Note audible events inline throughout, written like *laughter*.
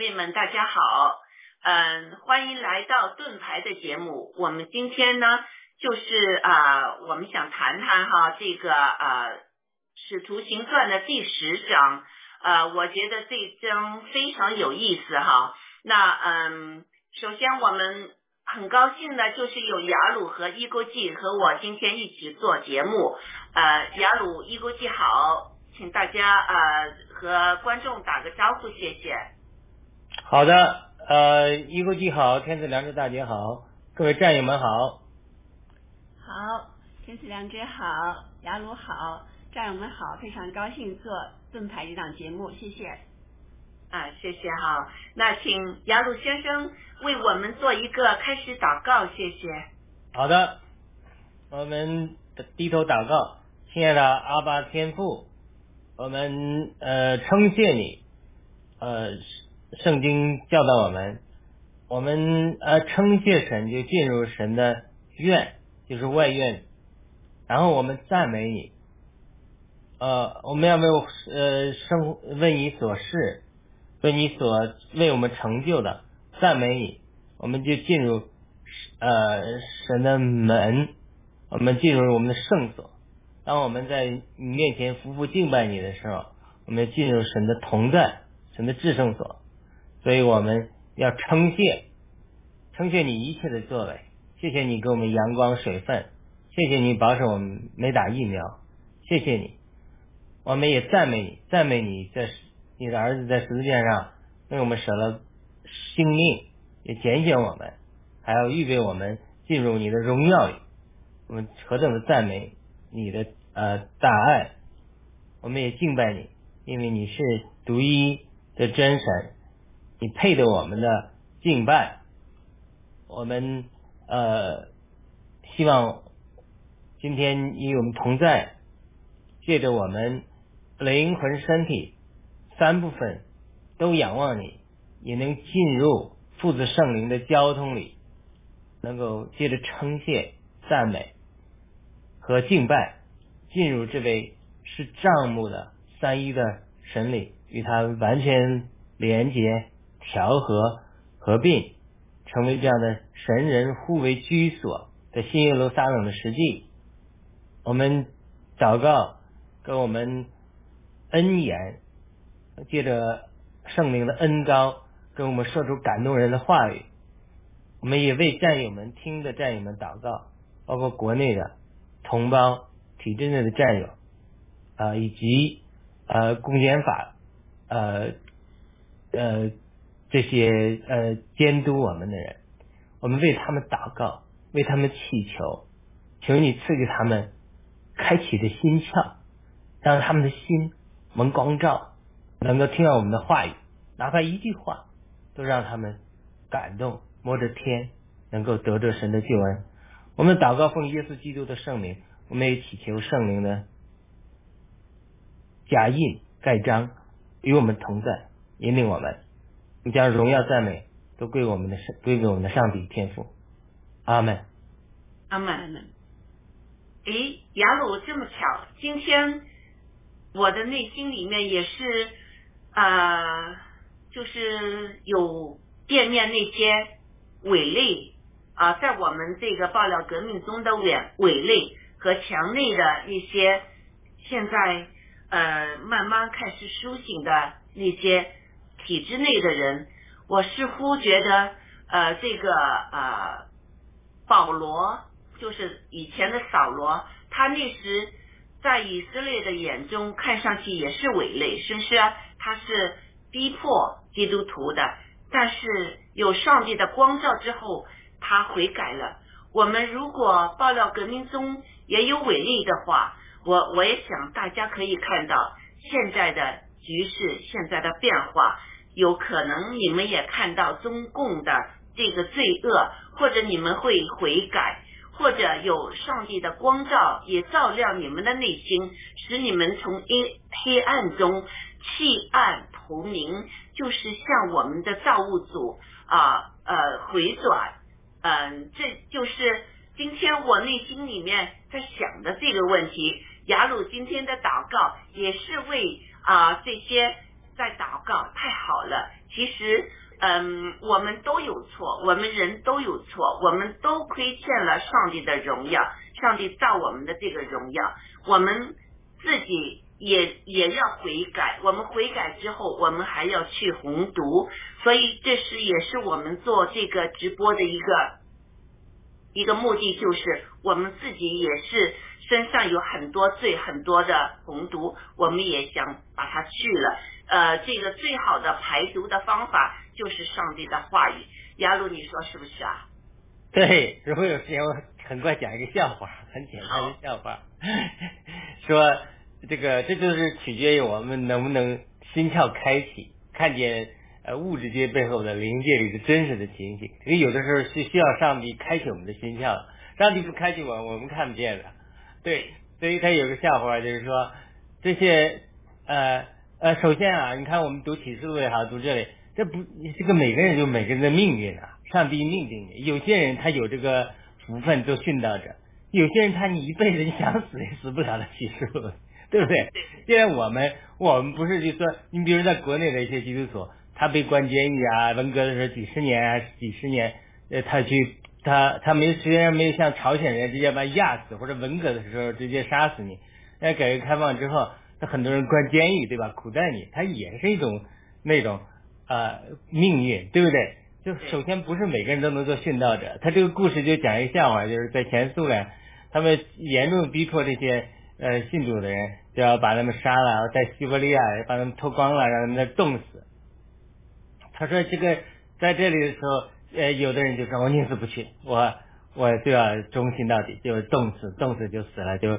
妹们大家好，嗯，欢迎来到盾牌的节目。我们今天呢，就是啊，我们想谈谈哈这个啊《使徒行传》的第十章，呃，我觉得这章非常有意思哈。那嗯，首先我们。很高兴的，就是有雅鲁和伊沟记和我今天一起做节目。呃，雅鲁、伊沟记好，请大家呃和观众打个招呼，谢谢。好的，呃，一国记好，天赐良知大姐好，各位战友们好。好，天赐良知好，雅鲁好，战友们好，非常高兴做盾牌这档节目，谢谢。啊，谢谢哈。那请雅鲁先生为我们做一个开始祷告，谢谢。好的，我们低头祷告，亲爱的阿巴天父，我们呃称谢你，呃圣经教导我们，我们呃称谢神就进入神的院，就是外院，然后我们赞美你，呃我们要为呃生为你所事。为你所为我们成就的赞美你，我们就进入呃神的门，我们进入我们的圣所。当我们在你面前夫妇敬拜你的时候，我们进入神的同在，神的至圣所。所以我们要称谢，称谢你一切的作为，谢谢你给我们阳光水分，谢谢你保守我们没打疫苗，谢谢你，我们也赞美你，赞美你在。你的儿子在十字架上为我们舍了性命，也拣选我们，还要预备我们进入你的荣耀里。我们何等的赞美你的呃大爱！我们也敬拜你，因为你是独一的真神，你配得我们的敬拜。我们呃希望今天与我们同在，借着我们灵魂身体。三部分都仰望你，也能进入父子圣灵的交通里，能够借着称谢、赞美和敬拜，进入这位是账目的三一的神里，与他完全连接、调和、合并，成为这样的神人互为居所的新耶路撒冷的实际。我们祷告，跟我们恩言。借着圣灵的恩高，跟我们说出感动人的话语。我们也为战友们听的战友们祷告，包括国内的同胞、体制内的战友啊，以及呃公检法呃呃这些呃监督我们的人，我们为他们祷告，为他们祈求，求你赐给他们开启的心窍，让他们的心蒙光照。能够听到我们的话语，哪怕一句话，都让他们感动，摸着天，能够得着神的救恩。我们祷告奉耶稣基督的圣名，我们也祈求圣灵的加印盖章与我们同在，引领我们。将荣耀赞美都归我们的上，归给我们的上帝天父。阿门。阿门。哎，雅鲁这么巧，今天我的内心里面也是。呃，就是有惦念那些伪类啊，在我们这个爆料革命中的伪伪类和墙内的一些现在呃慢慢开始苏醒的那些体制内的人，我似乎觉得呃这个呃保罗就是以前的扫罗，他那时在以色列的眼中看上去也是伪类，是不是？他是逼迫基督徒的，但是有上帝的光照之后，他悔改了。我们如果爆料革命中也有伪类的话，我我也想大家可以看到现在的局势，现在的变化，有可能你们也看到中共的这个罪恶，或者你们会悔改，或者有上帝的光照也照亮你们的内心，使你们从阴黑暗中。弃暗投明，就是向我们的造物主啊呃回转，嗯，这就是今天我内心里面在想的这个问题。雅鲁今天的祷告也是为啊这些在祷告，太好了。其实，嗯，我们都有错，我们人都有错，我们都亏欠了上帝的荣耀，上帝造我们的这个荣耀，我们自己也也要悔改。我们悔改之后，我们还要去红读，所以这是也是我们做这个直播的一个一个目的，就是我们自己也是。身上有很多罪，很多的红毒，我们也想把它去了。呃，这个最好的排毒的方法就是上帝的话语。雅鲁，你说是不是啊？对，如果有时间，我很快讲一个笑话，很简单的笑话，说这个这就是取决于我们能不能心窍开启，看见呃物质界背后的灵界里的真实的情形。因为有的时候是需要上帝开启我们的心窍，上帝不开启我，我们看不见的。对，所以他有个笑话，就是说这些呃呃，首先啊，你看我们读启示录也好，读这里，这不这个每个人有每个人的命运啊，上帝命定的。有些人他有这个福分做殉道者，有些人他你一辈子你想死也死不了的启示录，对不对？既然我们我们不是就说，你比如在国内的一些基督徒，他被关监狱啊，文革的时候几十年啊，几十年，呃，他去。他他没虽然没有像朝鲜人直接把压死，或者文革的时候直接杀死你，那改革开放之后，他很多人关监狱，对吧？苦待你，他也是一种那种呃命运，对不对？就首先不是每个人都能做殉道者。他这个故事就讲一个笑话，就是在前苏联，他们严重逼迫这些呃信主的人，就要把他们杀了，在西伯利亚把他们脱光了，让他们那冻死。他说这个在这里的时候。呃，有的人就说我宁死不屈，我我就要忠心到底，就冻死，冻死就死了，就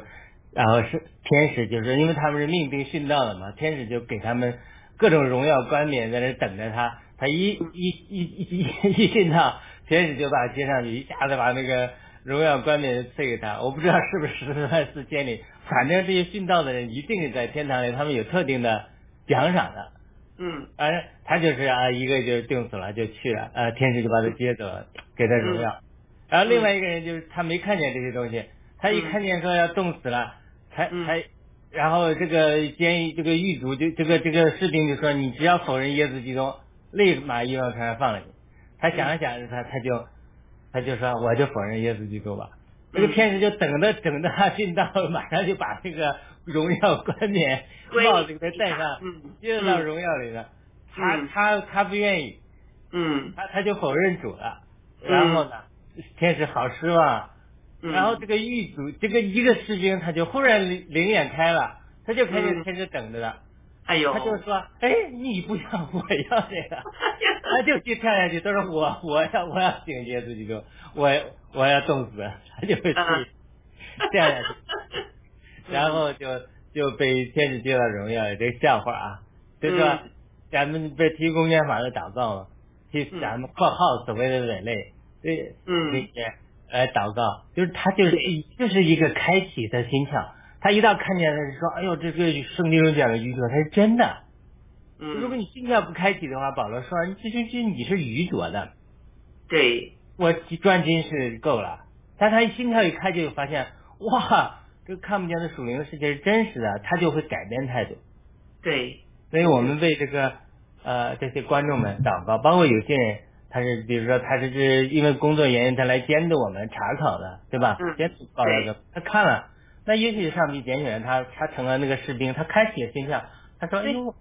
然后是天使，就是因为他们是命定殉道的嘛，天使就给他们各种荣耀冠冕在那等着他，他一一一一一殉道，天使就把他接上去，一下子把那个荣耀冠冕赐给他。我不知道是不是十万四千里，反正这些殉道的人一定是在天堂里，他们有特定的奖赏的。嗯，而他就是啊，一个就定死了，就去了，呃，天使就把他接走了，给他荣耀。然后另外一个人就是他没看见这些东西，他一看见说要冻死了，才才，然后这个监狱这个狱卒就这个这个士兵就说，你只要否认耶稣基督，立马一往船上放了你。他想了想，他他就他就说，我就否认耶稣基督吧。这个天使就等着等着他进到，马上就把这个荣耀冠冕 *laughs* 帽子给他戴上，进到荣耀里了。他他他不愿意，嗯，他他就否认主了。然后呢，天使好失望。然后这个狱卒，这个一个士兵，他就忽然灵灵眼开了，他就开始开始等着了。哎呦，他就说，哎，你不要，我要这个。*laughs* 他就去跳下去，他说我 *laughs* 我要我要顶接自己就我我要冻死，他就会去掉下去，然后就就被天使接到荣耀，这个笑话啊，就说咱们被提供宪法的祷告嘛，替咱们括号所谓的人类对那些来祷告，就是他就是就是一个开启的心窍，他一到看见他就说，哎呦，这个圣经中讲的愚拙，他是真的。如果你心跳不开启的话，保罗说：“你这这这你是愚拙的。”对，我专心是够了。但他心跳一开，就发现哇，这个看不见的属灵的世界是真实的，他就会改变态度。对，所以我们为这个呃这些观众们祷告，包括有些人，他是比如说他是是因为工作原因，他来监督我们查考的，对吧？嗯。监督报那个，他看了，那也许上帝拣选他，他成了那个士兵，他开启了心跳，他说：“哎呦。”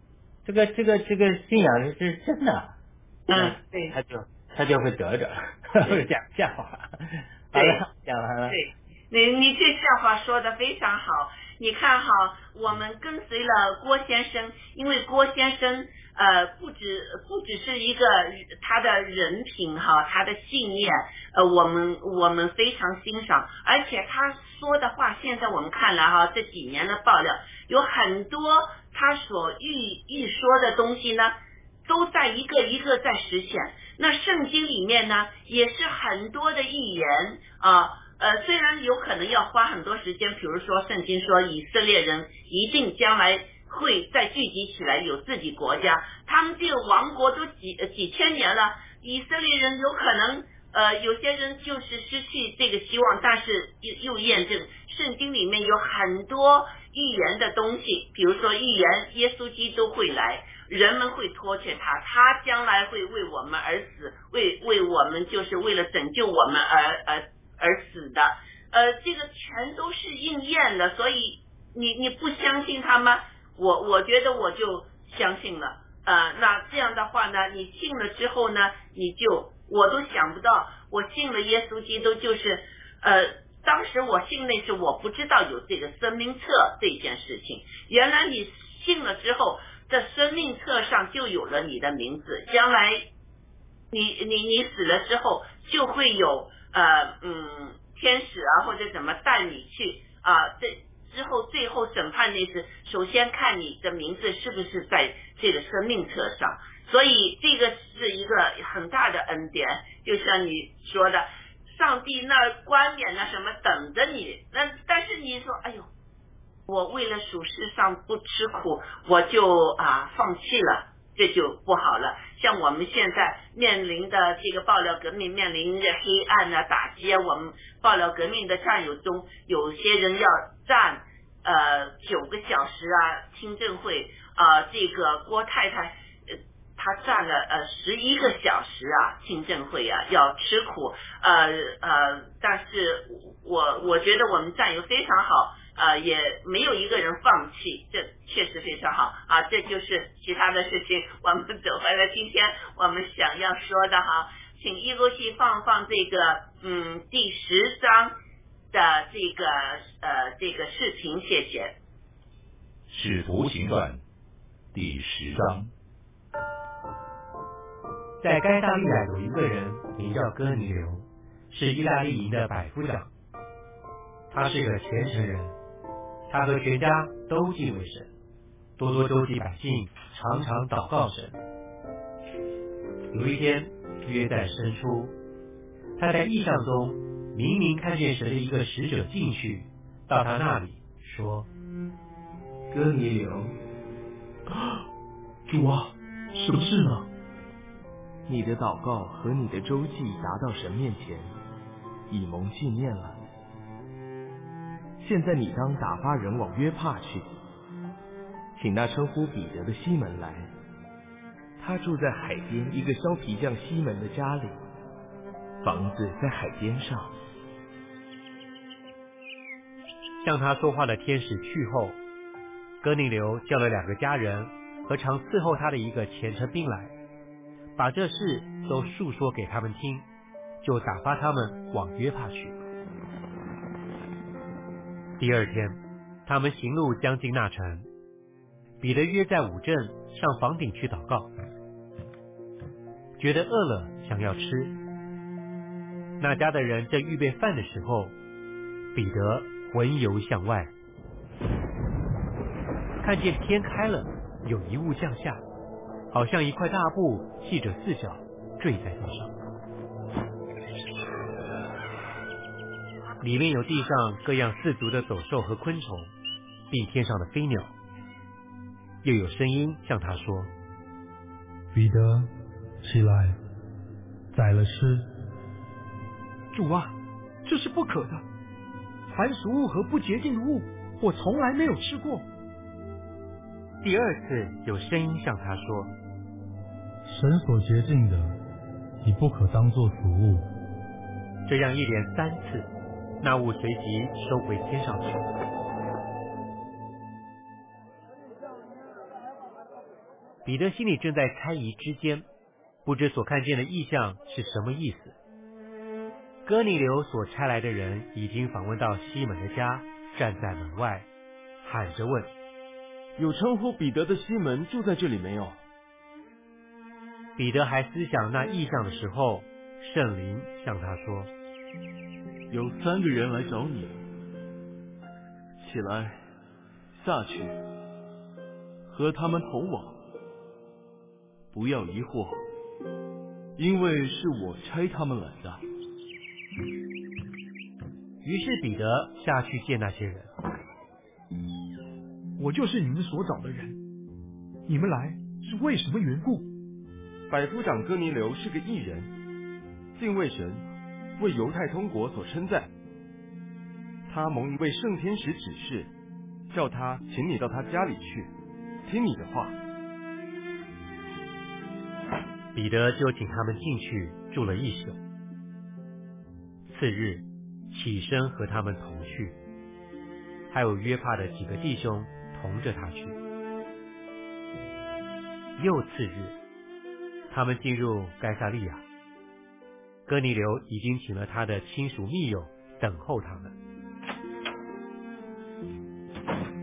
这个这个这个信仰是是真的，嗯，对，他就他就会得着，*laughs* 讲笑话，好了，讲完了，对，你你这笑话说的非常好，你看哈，我们跟随了郭先生，因为郭先生呃不止不只是一个他的人品哈，他的信念呃我们我们非常欣赏，而且他说的话，现在我们看来哈，这几年的爆料有很多。他所预预说的东西呢，都在一个一个在实现。那圣经里面呢，也是很多的预言啊，呃，呃虽然有可能要花很多时间，比如说圣经说以色列人一定将来会再聚集起来，有自己国家，他们这个王国都几几千年了，以色列人有可能呃，有些人就是失去这个希望，但是又又验证圣经里面有很多。预言的东西，比如说预言耶稣基督会来，人们会托欠他，他将来会为我们而死，为为我们就是为了拯救我们而而而死的。呃，这个全都是应验的，所以你你不相信他吗？我我觉得我就相信了。呃，那这样的话呢，你信了之后呢，你就我都想不到，我信了耶稣基督，就是呃，当时我信那是我不知道有这个生命册这件事情，原来你信了之后，在生命册上就有了你的名字，将来你你你死了之后就会有呃嗯。天使啊，或者怎么带你去啊？这之后最后审判那次首先看你的名字是不是在这个生命册上，所以这个是一个很大的恩典。就像你说的，上帝那儿冠冕啊什么等着你，那但是你说，哎呦，我为了属世上不吃苦，我就啊放弃了。这就不好了。像我们现在面临的这个爆料革命，面临着黑暗啊打击啊，我们爆料革命的战友中，有些人要站呃九个小时啊听证会啊，这个郭太太呃她站了呃十一个小时啊听证会啊，要吃苦呃呃，但是我我觉得我们战友非常好。呃，也没有一个人放弃，这确实非常好啊！这就是其他的事情，我们走回来。今天我们想要说的哈，请一国戏放放这个嗯第十章的这个呃这个视频，谢谢。《使徒行传》第十章，在该大利亚有一个人名叫哥尼流，是意大利营的百夫长，他是个虔诚人。他和全家都敬畏神，多多周济百姓，常常祷告神。有一天，约在深处，他在异象中明明看见神的一个使者进去，到他那里说：“哥尼流，主啊，什么事呢？你的祷告和你的周记达到神面前，以蒙纪念了。”现在你当打发人往约帕去，请那称呼彼得的西门来。他住在海边一个削皮匠西门的家里，房子在海边上。向他说话的天使去后，哥尼流叫了两个家人和常伺候他的一个虔诚兵来，把这事都述说给他们听，就打发他们往约帕去。第二天，他们行路将近那城，彼得约在五镇上房顶去祷告，觉得饿了，想要吃。那家的人正预备饭的时候，彼得魂游向外，看见天开了，有一物降下，好像一块大布系着四角，坠在地上。里面有地上各样四足的走兽和昆虫，并天上的飞鸟。又有声音向他说：“彼得，起来，宰了吃。”主啊，这是不可的。凡俗物和不洁净的物，我从来没有吃过。第二次有声音向他说：“神所洁净的，你不可当作俗物。”这样一连三次。那物随即收回天上去。彼得心里正在猜疑之间，不知所看见的异象是什么意思。哥尼流所差来的人已经访问到西门的家，站在门外，喊着问：“有称呼彼得的西门住在这里没有？”彼得还思想那异象的时候，圣灵向他说。有三个人来找你，起来，下去，和他们同往，不要疑惑，因为是我差他们来的。于是彼得下去见那些人，我就是你们所找的人，你们来是为什么缘故？百夫长哥尼流是个异人，敬畏神。为犹太通国所称赞，他蒙一位圣天使指示，叫他请你到他家里去，听你的话。彼得就请他们进去住了一宿。次日起身和他们同去，还有约帕的几个弟兄同着他去。又次日，他们进入盖萨利亚，哥尼流已经请了他的亲属密友等候他们。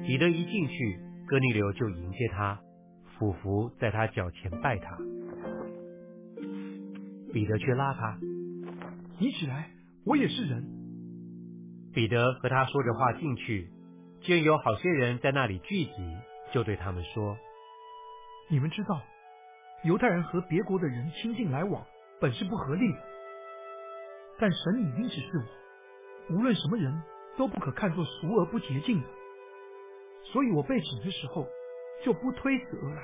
彼得一进去，哥尼流就迎接他，俯伏在他脚前拜他。彼得却拉他：“你起来，我也是人。”彼得和他说着话进去，见有好些人在那里聚集，就对他们说：“你们知道，犹太人和别国的人亲近来往本是不合理的，但神已经指示我，无论什么人都不可看作俗而不洁净的。”所以我被请的时候，就不推辞而来。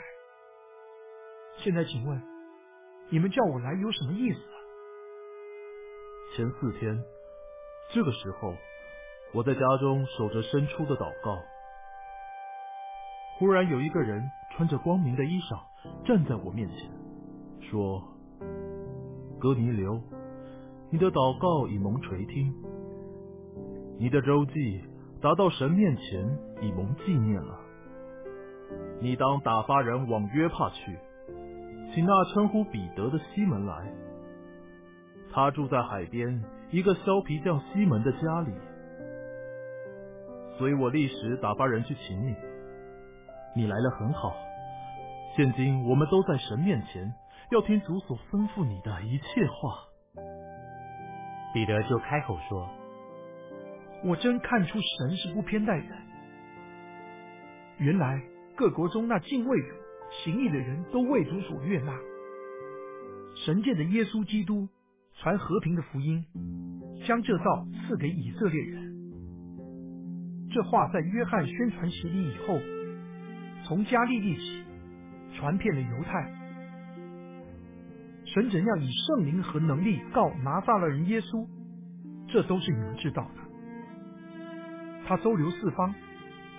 现在请问，你们叫我来有什么意思？前四天，这个时候，我在家中守着伸出的祷告，忽然有一个人穿着光明的衣裳站在我面前，说：“哥尼流，你的祷告已蒙垂听，你的周记。”达到神面前，以蒙纪念了。你当打发人往约帕去，请那称呼彼得的西门来。他住在海边一个削皮匠西门的家里。所以我立时打发人去请你。你来了很好。现今我们都在神面前，要听主所吩咐你的一切话。彼得就开口说。我真看出神是不偏待人。原来各国中那敬畏主、行义的人都为主所悦纳。神界的耶稣基督传和平的福音，将这道赐给以色列人。这话在约翰宣传洗礼以后，从加利利起，传遍了犹太。神怎样以圣灵和能力告拿撒勒人耶稣，这都是你们知道的。他周流四方，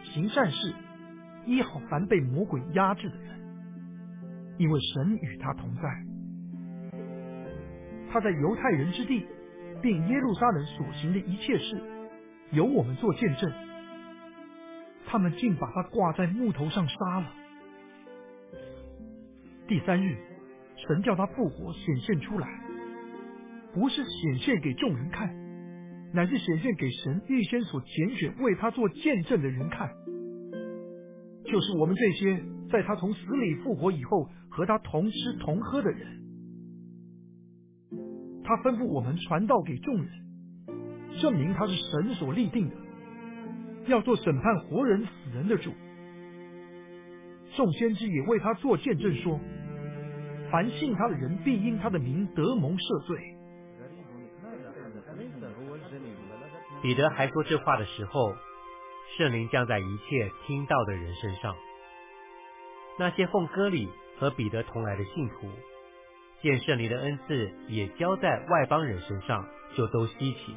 行善事，医好凡被魔鬼压制的人，因为神与他同在。他在犹太人之地，并耶路撒冷所行的一切事，由我们做见证。他们竟把他挂在木头上杀了。第三日，神叫他复活，显现出来，不是显现给众人看。乃是显现给神预先所拣选为他做见证的人看，就是我们这些在他从死里复活以后和他同吃同喝的人。他吩咐我们传道给众人，证明他是神所立定的，要做审判活人死人的主。众先知也为他做见证说，凡信他的人必因他的名得蒙赦罪。彼得还说这话的时候，圣灵降在一切听到的人身上。那些奉割礼和彼得同来的信徒，见圣灵的恩赐也交在外邦人身上，就都稀奇，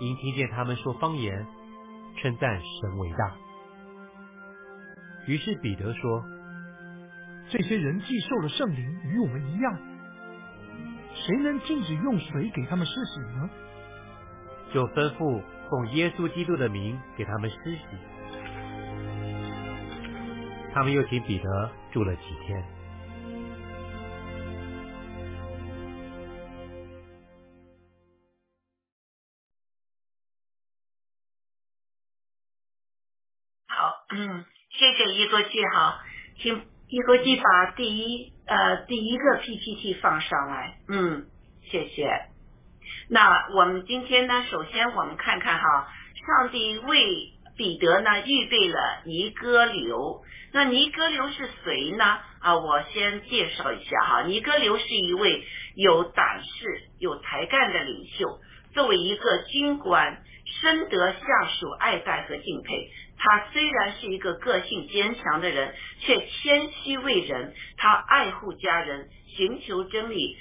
因听见他们说方言，称赞神伟大。于是彼得说：“这些人既受了圣灵，与我们一样，谁能禁止用水给他们施洗呢？”就吩咐奉耶稣基督的名给他们施洗，他们又请彼得住了几天。好，嗯，谢谢一哥记哈，请一合计把第一呃第一个 PPT 放上来，嗯，谢谢。那我们今天呢，首先我们看看哈，上帝为彼得呢预备了尼哥流。那尼哥流是谁呢？啊，我先介绍一下哈，尼哥流是一位有胆识、有才干的领袖。作为一个军官，深得下属爱戴和敬佩。他虽然是一个个性坚强的人，却谦虚为人。他爱护家人，寻求真理。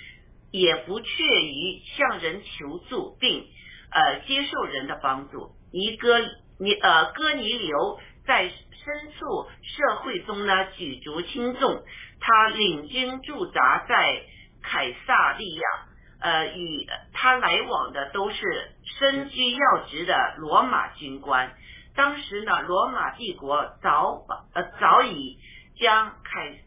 也不怯于向人求助，并呃接受人的帮助。尼哥尼呃哥尼流在深处社会中呢举足轻重，他领军驻扎在凯撒利亚，呃，与他来往的都是身居要职的罗马军官。当时呢，罗马帝国早呃早已将凯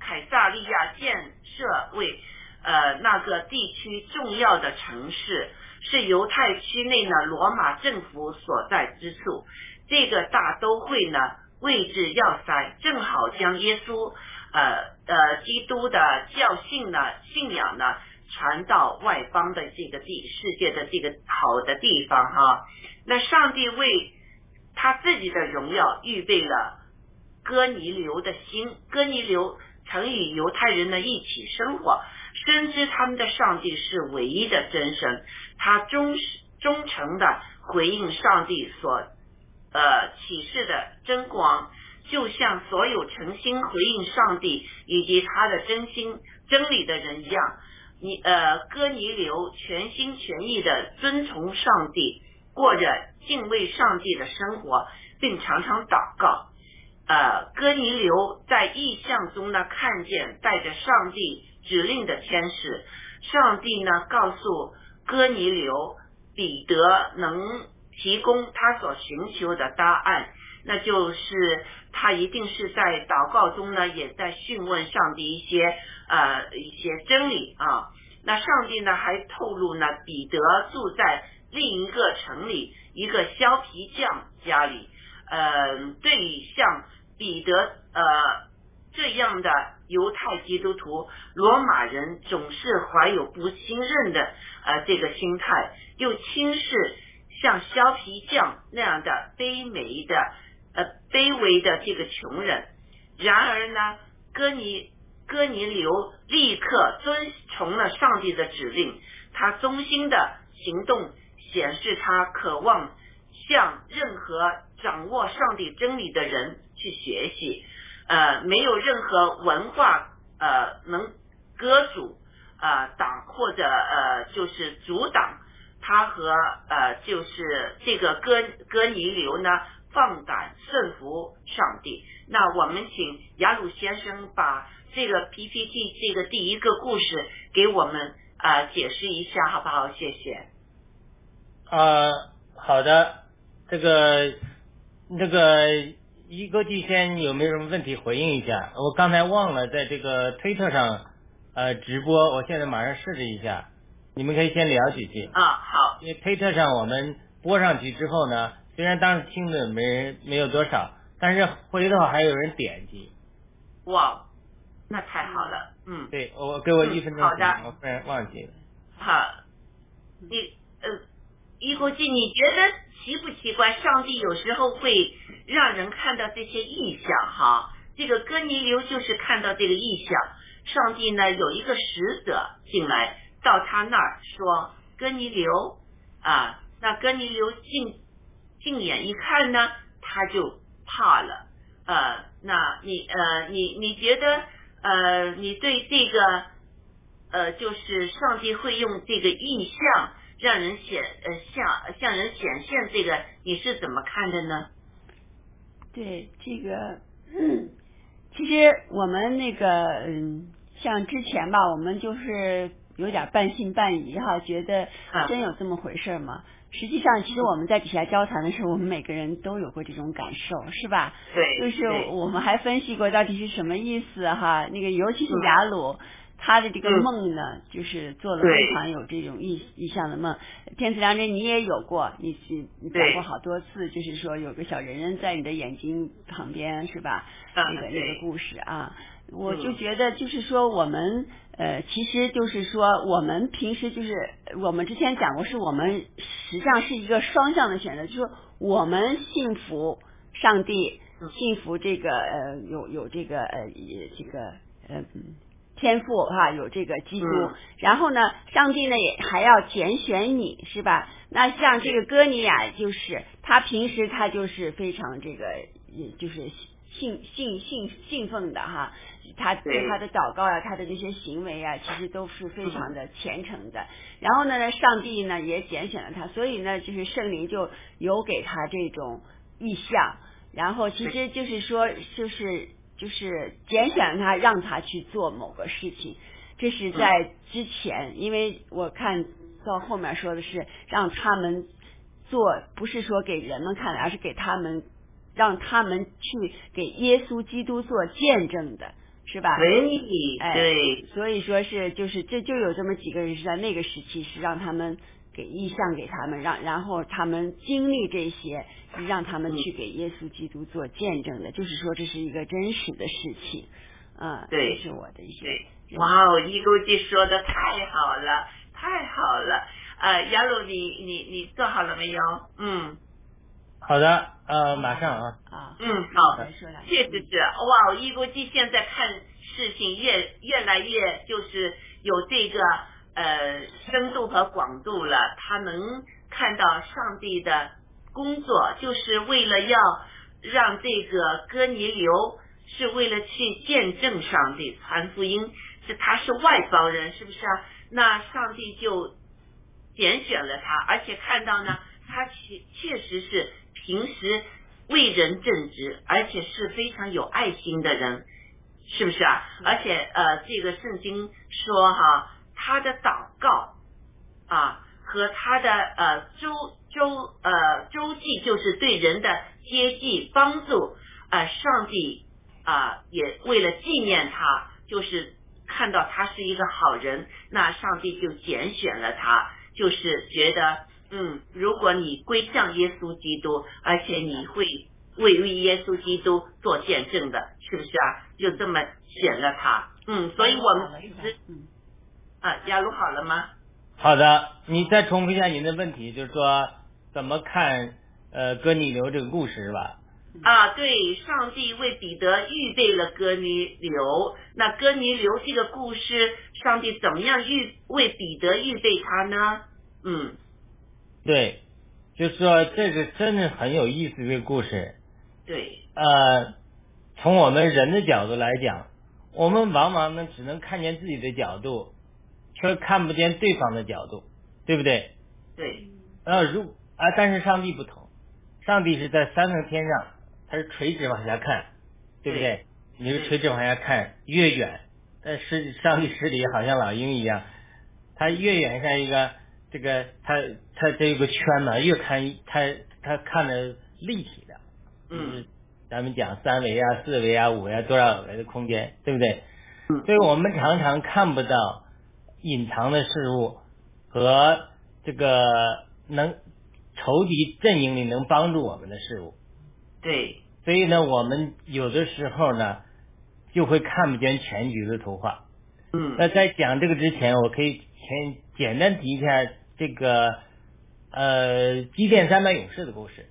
凯撒利亚建设为呃那个地区重要的城市，是犹太区内呢罗马政府所在之处。这个大都会呢。位置要塞正好将耶稣呃呃基督的教信呢信仰呢传到外邦的这个地世界的这个好的地方哈。那上帝为他自己的荣耀预备了哥尼流的心，哥尼流曾与犹太人的一起生活，深知他们的上帝是唯一的真神，他忠忠诚的回应上帝所。呃，启示的真光，就像所有诚心回应上帝以及他的真心真理的人一样，你呃，哥尼流全心全意的遵从上帝，过着敬畏上帝的生活，并常常祷告。呃，哥尼流在异象中呢，看见带着上帝指令的天使，上帝呢告诉哥尼流，彼得能。提供他所寻求的答案，那就是他一定是在祷告中呢，也在询问上帝一些呃一些真理啊。那上帝呢还透露呢，彼得住在另一个城里一个削皮匠家里。呃，对于像彼得呃这样的犹太基督徒，罗马人总是怀有不信任的呃这个心态，又轻视。像削皮匠那样的卑微的呃卑微的这个穷人，然而呢，哥尼哥尼流立刻遵从了上帝的指令，他忠心的行动显示他渴望向任何掌握上帝真理的人去学习，呃，没有任何文化呃能割阻呃挡或者呃就是阻挡。他和呃，就是这个哥哥尼流呢，放胆顺服上帝。那我们请雅鲁先生把这个 PPT 这个第一个故事给我们啊解释一下，好不好？谢谢。啊，好的。这个那个一哥弟先有没有什么问题回应一下？我刚才忘了在这个推特上呃直播，我现在马上试试一下。你们可以先聊几句啊，好。因为推特上我们播上去之后呢，虽然当时听的没人没有多少，但是回头还有人点击。哇，那太好了，嗯。对，我给我一分钟时间，我突然忘记了。好，你呃，一国际，你觉得奇不奇怪？上帝有时候会让人看到这些异象，哈。这个哥尼流就是看到这个异象，上帝呢有一个使者进来。到他那儿说，哥尼流啊，那哥尼流近近眼一看呢，他就怕了。呃，那你呃，你你觉得呃，你对这个呃，就是上帝会用这个意象让人显呃向向人显现这个，你是怎么看的呢？对这个，*clears throat* 其实我们那个嗯，像之前吧，我们就是。有点半信半疑哈，觉得真有这么回事吗？实际上，其实我们在底下交谈的时候，我们每个人都有过这种感受，是吧？对，就是我们还分析过到底是什么意思哈。那个尤其是雅鲁，他的这个梦呢，就是做了非常有这种意意向的梦。天赐良知，你也有过，你你讲过好多次，就是说有个小人人在你的眼睛旁边，是吧？那个那个故事啊，我就觉得就是说我们。呃，其实就是说，我们平时就是我们之前讲过，是我们实际上是一个双向的选择，就是我们幸福上帝，幸福这个呃有有这个呃这个呃天赋哈，有这个基督，然后呢，上帝呢也还要拣选你是吧？那像这个哥尼亚，就是他平时他就是非常这个，也就是信信信信奉的哈。他对他的祷告啊，他的这些行为啊，其实都是非常的虔诚的。然后呢，上帝呢也拣选了他，所以呢，就是圣灵就有给他这种意象，然后其实就是说，就是就是拣选他，让他去做某个事情。这是在之前，因为我看到后面说的是让他们做，不是说给人们看的，而是给他们，让他们去给耶稣基督做见证的，是吧？对，哎对，所以说是就是这就有这么几个人是在那个时期是让他们给意向给他们，让然后他们经历这些，是让他们去给耶稣基督做见证的，就是说这是一个真实的事情，啊，对这是我的一些对。哇哦，一估计说的太好了，太好了。呃，雅鲁，你你你做好了没有？嗯好的，呃，马上啊，啊，嗯，好。再说两句确实是哇，一估计现在看事情越越来越就是有这个呃深度和广度了，他能看到上帝的工作，就是为了要让这个哥尼流是为了去见证上帝传福音，是他是外邦人，是不是啊？那上帝就拣选了他，而且看到呢，他确确实是平时为人正直，而且是非常有爱心的人，是不是啊？而且呃，这个圣经说哈，他的祷告啊和他的呃周周呃周记，就是对人的接济帮助，呃，上帝啊、也为了纪念他，就是看到他是一个好人，那上帝就拣选了他，就是觉得嗯，如果你归向耶稣基督，而且你会为为耶稣基督做见证的，是不是啊？就这么选了他，嗯，所以我们啊，亚鲁好了吗？好的，你再重复一下您的问题，就是说怎么看呃哥尼流这个故事是吧？啊，对，上帝为彼得预备了哥尼流。那哥尼流这个故事，上帝怎么样预为彼得预备他呢？嗯，对，就是说这个真的很有意思这个故事。对，呃，从我们人的角度来讲，我们往往呢只能看见自己的角度，却看不见对方的角度，对不对？对，呃，如啊，但是上帝不同，上帝是在三层天上，他是垂直往下看，对不对？你是垂直往下看，越远，但是上帝实里好像老鹰一样，他越远像一个这个他他这有个圈嘛，越看他他看的立体的，就是嗯咱们讲三维啊、四维啊、五维啊多少维的空间，对不对？嗯所以我们常常看不到隐藏的事物和这个能仇敌阵营里能帮助我们的事物，对，所以呢，我们有的时候呢就会看不见全局的图画。嗯。那在讲这个之前，我可以先简单提一下这个呃基甸三百勇士的故事。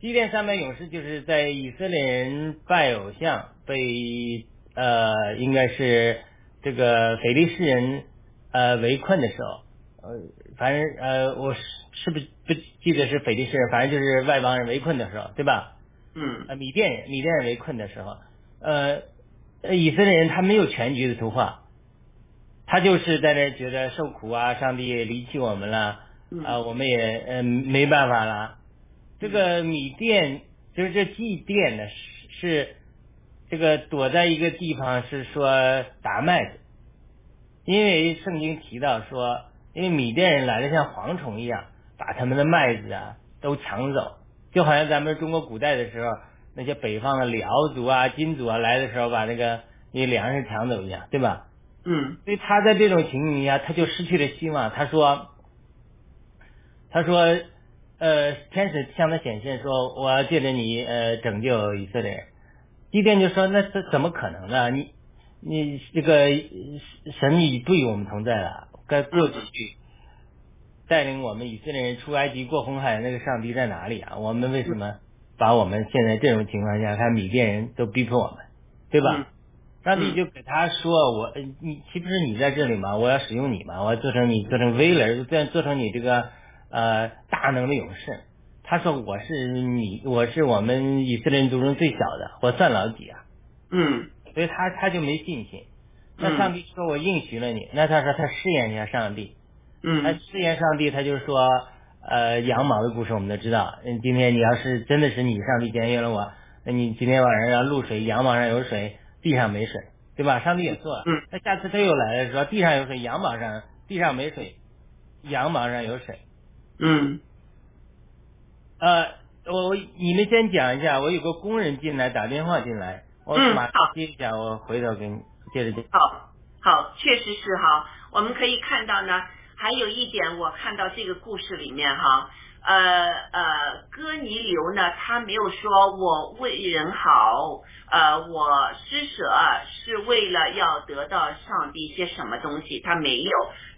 基甸三百勇士就是在以色列人拜偶像被呃应该是这个腓力士人呃围困的时候，呃反正呃我是是不是不记得是腓力士人，反正就是外邦人围困的时候，对吧？嗯呃，米甸人米甸人围困的时候，呃，呃以色列人他没有全局的图画，他就是在那觉得受苦啊，上帝也离弃我们了，啊、嗯我们也呃没办法了。这个米甸就是这祭奠呢，是是这个躲在一个地方，是说打麦子，因为圣经提到说，因为米甸人来的像蝗虫一样，把他们的麦子啊都抢走，就好像咱们中国古代的时候，那些北方的辽族啊、金族啊来的时候，把那个那粮食抢走一样，对吧？嗯所以他在这种情形下，他就失去了希望。他说，他说，呃，天使向他显现说，我要借着你，呃，拯救以色列人。基甸就说，那这怎么可能呢？你你这个呃神已不与我们同在了，该过去带领我们以色列人出埃及过红海那个上帝在哪里啊？我们为什么把我们现在这种情况下，看米甸人都逼迫我们，对吧？嗯上帝就给他说：“我，呃你岂不是你在这里吗？我要使用你吗？我要做成你，做成威人，就这样做成你这个呃大能的勇士。”他说：“我是你，我是我们以色列人族中最小的，我算老几啊？”嗯所以他他就没信心。那嗯上帝说：“我应许了你。”那他说他试验一下上帝，他嗯试验上帝，他就说：“呃羊毛的故事我们都知道。嗯，今天你要是真的是你上帝检验了我，那你今天晚上要露水，羊毛上有水，地上没水，对吧？上帝也做了。嗯。那下次他又来了，说地上有水，羊毛上地上没水，羊毛上有水。嗯。呃，我你们先讲一下，我有个工人进来打电话进来，我马上接一下，我回头给你接着讲。好，好，确实是哈。我们可以看到呢，还有一点，我看到这个故事里面哈，呃呃，哥尼流呢，他没有说我为人好，呃，我施舍是为了要得到上帝一些什么东西，他没有，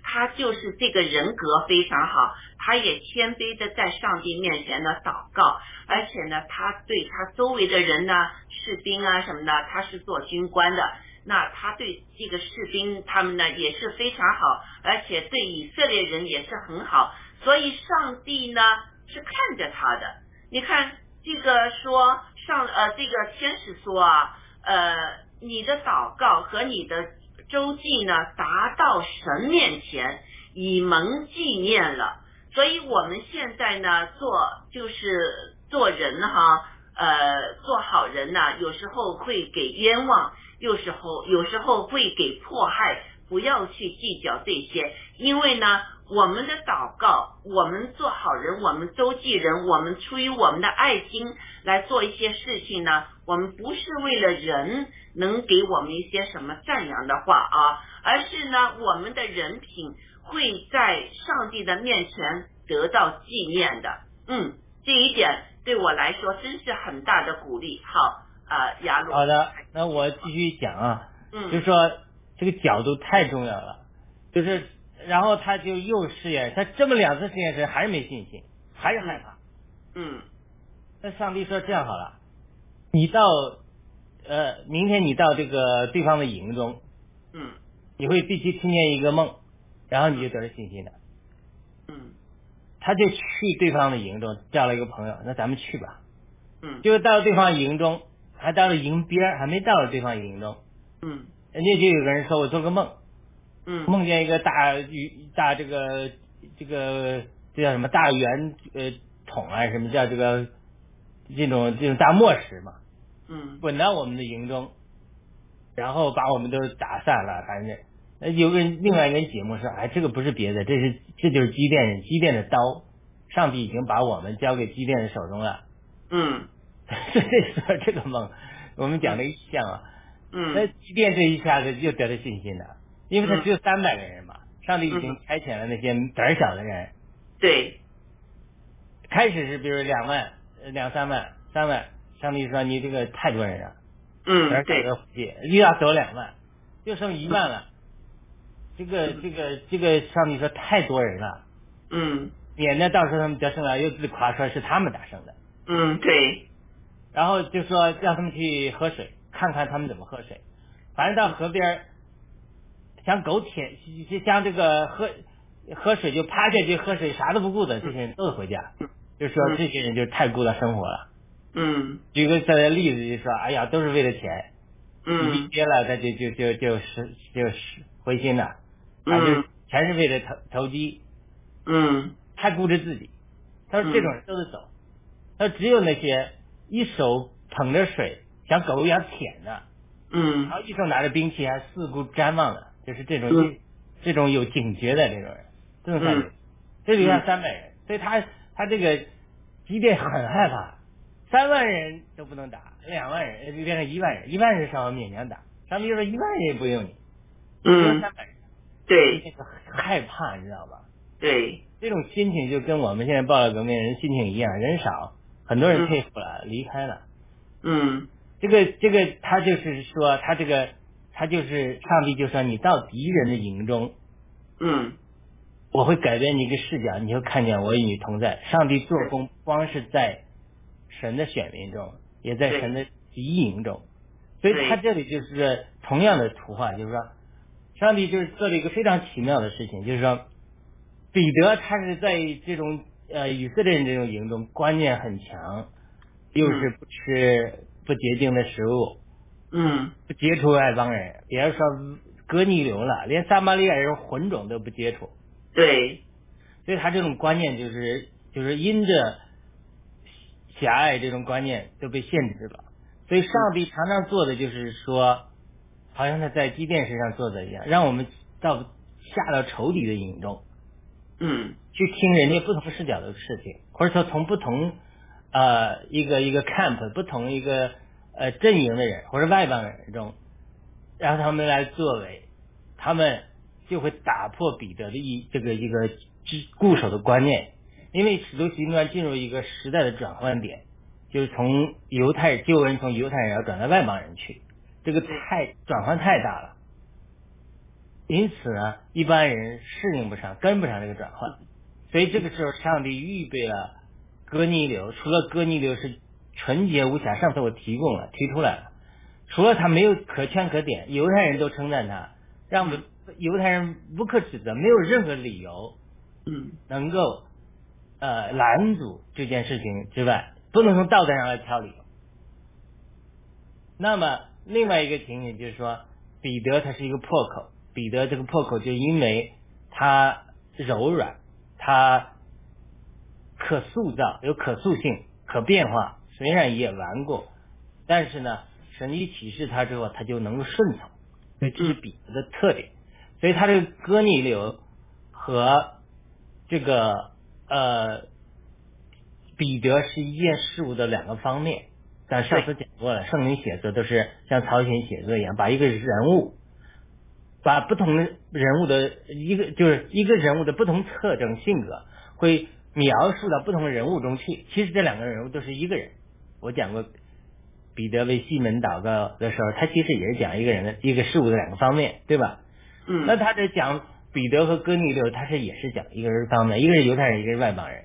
他就是这个人格非常好，他也谦卑的在上帝面前呢祷告，而且呢，他对他周围的人呢，士兵啊什么的，他是做军官的。那他对这个士兵他们呢也是非常好，而且对以色列人也是很好，所以上帝呢是看着他的。你看这个说上呃这个天使说啊呃你的祷告和你的周记呢达到神面前以蒙纪念了，所以我们现在呢做就是做人哈呃做好人呢有时候会给冤枉。有时候，有时候会给迫害，不要去计较这些，因为呢，我们的祷告，我们做好人，我们周记人，我们出于我们的爱心来做一些事情呢，我们不是为了人能给我们一些什么赞扬的话啊，而是呢，我们的人品会在上帝的面前得到纪念的。嗯，这一点对我来说真是很大的鼓励。好。啊。好的，那我继续讲啊，嗯，就说这个角度太重要了，就是然后他就又试验，他这么两次试验时还是没信心，还是害怕，嗯，那上帝说这样好了，你到呃明天你到这个对方的营中，嗯，你会必须听见一个梦，然后你就得了信心的，嗯，他就去对方的营中叫了一个朋友，那咱们去吧，嗯，就到对方营中。还到了营边还没到了对方营中，嗯，人家就有个人说，我做个梦，嗯，梦见一个大鱼大这个这个这叫什么？大圆呃桶啊，什么叫这个这种这种大磨石嘛，嗯，滚到我们的营中，然后把我们都打散了，反正呃有个人另外一个人解梦说，哎，这个不是别的，这是这就是机电人机电的刀，上帝已经把我们交给机电人手中了，嗯。所以说这个梦，我们讲了一项啊，嗯，那即便这一下子又得了信心了，因为他只有三百个人嘛，上帝已经差遣了那些胆小的人，对，开始是比如两万、两三万、三万，上帝说你这个太多人了，嗯，对，又要走两万，就剩一万了，这个这个这个上帝说太多人了，嗯，免得到时候他们得胜了又自夸说是他们打胜的，嗯，对。然后就说让他们去喝水，看看他们怎么喝水。反正到河边，像狗舔，就像这个喝喝水就趴下去喝水，啥都不顾的这些人都得回家。就说这些人就太顾到生活了。嗯。举个个例子，就说哎呀，都是为了钱。嗯。一接了，他就就就就是就是灰心了。嗯。就全是为了投投机。嗯。太顾着自己。他说这种人都得走。他说只有那些。一手捧着水，像狗一样舔的，嗯，然后一手拿着兵器，还四顾瞻望的，就是这种这种有警觉的这种人，这种感觉，这里面三百人，所以他他这个即便很害怕，三万人都不能打，两万人就变成一万人，一万人稍微勉强打，上面就说一万人也不用你，嗯，三百人，对，害怕你知道吧？对，这种心情就跟我们现在报了革命人心情一样，人少。很多人佩服了，离开了。嗯，这个这个，他就是说，他这个他就是上帝，就说你到敌人的营中，嗯，我会改变你一个视角，你会看见我与你同在。上帝做工，光是在神的选民中，也在神的敌营中。所以他这里就是同样的图画，就是说，上帝就是做了一个非常奇妙的事情，就是说，彼得他是在这种。呃，以色列人这种营中观念很强，又是不吃不洁净的食物，嗯，不接触外邦人，别说割逆流了，连撒玛利亚人混种都不接触。对，所以他这种观念就是就是因着狭隘这种观念都被限制了。所以上帝常常做的就是说，好像他在基甸身上做的一样，让我们到下到仇敌的营中，嗯，去听人家不同视角的事情，或者说从不同呃一个一个 camp 不同一个呃阵营的人或者外邦人中，让他们来作为，他们就会打破彼得的一这个一个固守的观念，因为使徒行传进入一个时代的转换点。就是从犹太旧人从犹太人要转到外邦人去，这个太转换太大了，因此呢，一般人适应不上，跟不上这个转换，所以这个时候上帝预备了哥尼流，除了哥尼流是纯洁无瑕，上次我提供了提出来了，除了他没有可圈可点，犹太人都称赞他，让犹太人无可指责，没有任何理由，嗯，能够呃拦阻这件事情之外。不能从道德上来挑理由。那么另外一个情景就是说，彼得他是一个破口，彼得这个破口就因为他柔软，他可塑造，有可塑性，可变化，虽然也顽固，但是呢，神一启示他之后，他就能够顺从，所以这是彼得的特点。所以他这个割逆流和这个呃。彼得是一件事物的两个方面，但上次讲过了，圣灵写作都是像朝鲜写作一样，把一个人物，把不同的人物的一个就是一个人物的不同特征性格，会描述到不同人物中去。其实这两个人物都是一个人。我讲过，彼得为西门祷告的时候，他其实也是讲一个人的一个事物的两个方面，对吧？嗯。那他在讲彼得和哥尼流，他是也是讲一个人方面，一个是犹太人，一个是外邦人。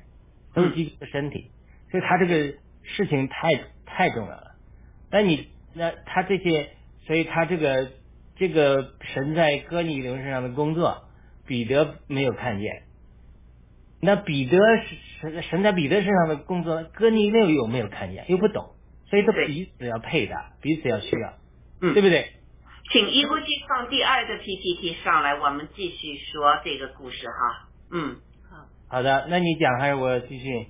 都是基督的身体，所以他这个事情太太重要了。那你那他这些，所以他这个这个神在哥尼流身上的工作，彼得没有看见。那彼得神神在彼得身上的工作，哥尼流有没有看见，又不懂，所以他彼此要配的，彼此要需要，嗯，对不对？请一估计放第二个 PPT 上来，我们继续说这个故事哈。嗯。好的，那你讲还是我继续？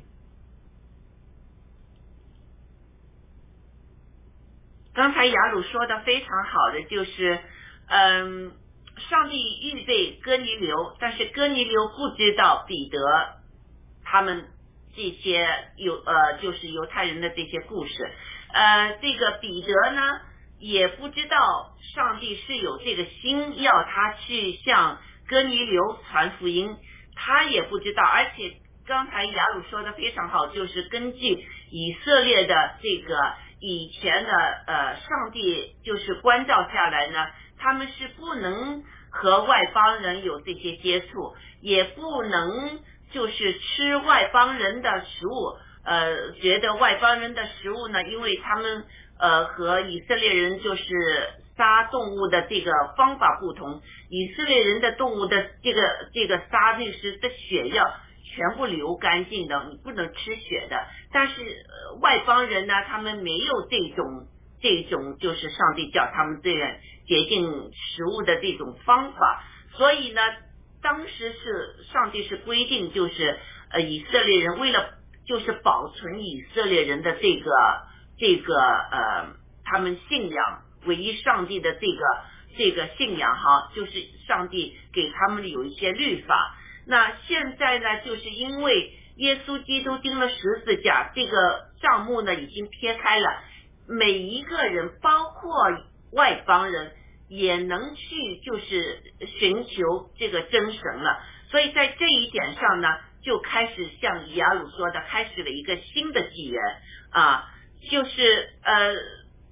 刚才雅鲁说的非常好的就是，嗯，上帝预备哥尼流，但是哥尼流不知道彼得他们这些犹呃就是犹太人的这些故事，呃，这个彼得呢也不知道上帝是有这个心要他去向哥尼流传福音。他也不知道，而且刚才雅鲁说的非常好，就是根据以色列的这个以前的呃，上帝就是关照下来呢，他们是不能和外邦人有这些接触，也不能就是吃外邦人的食物，呃，觉得外邦人的食物呢，因为他们呃和以色列人就是。杀动物的这个方法不同，以色列人的动物的这个这个杀律师的血要全部流干净的，你不能吃血的。但是呃外邦人呢，他们没有这种这种就是上帝叫他们这样洁净食物的这种方法，所以呢，当时是上帝是规定，就是呃以色列人为了就是保存以色列人的这个这个呃他们信仰。唯一上帝的这个这个信仰哈，就是上帝给他们有一些律法。那现在呢，就是因为耶稣基督钉了十字架，这个账目呢已经撇开了，每一个人，包括外邦人，也能去就是寻求这个真神了。所以在这一点上呢，就开始像亚鲁说的，开始了一个新的纪元啊，就是呃。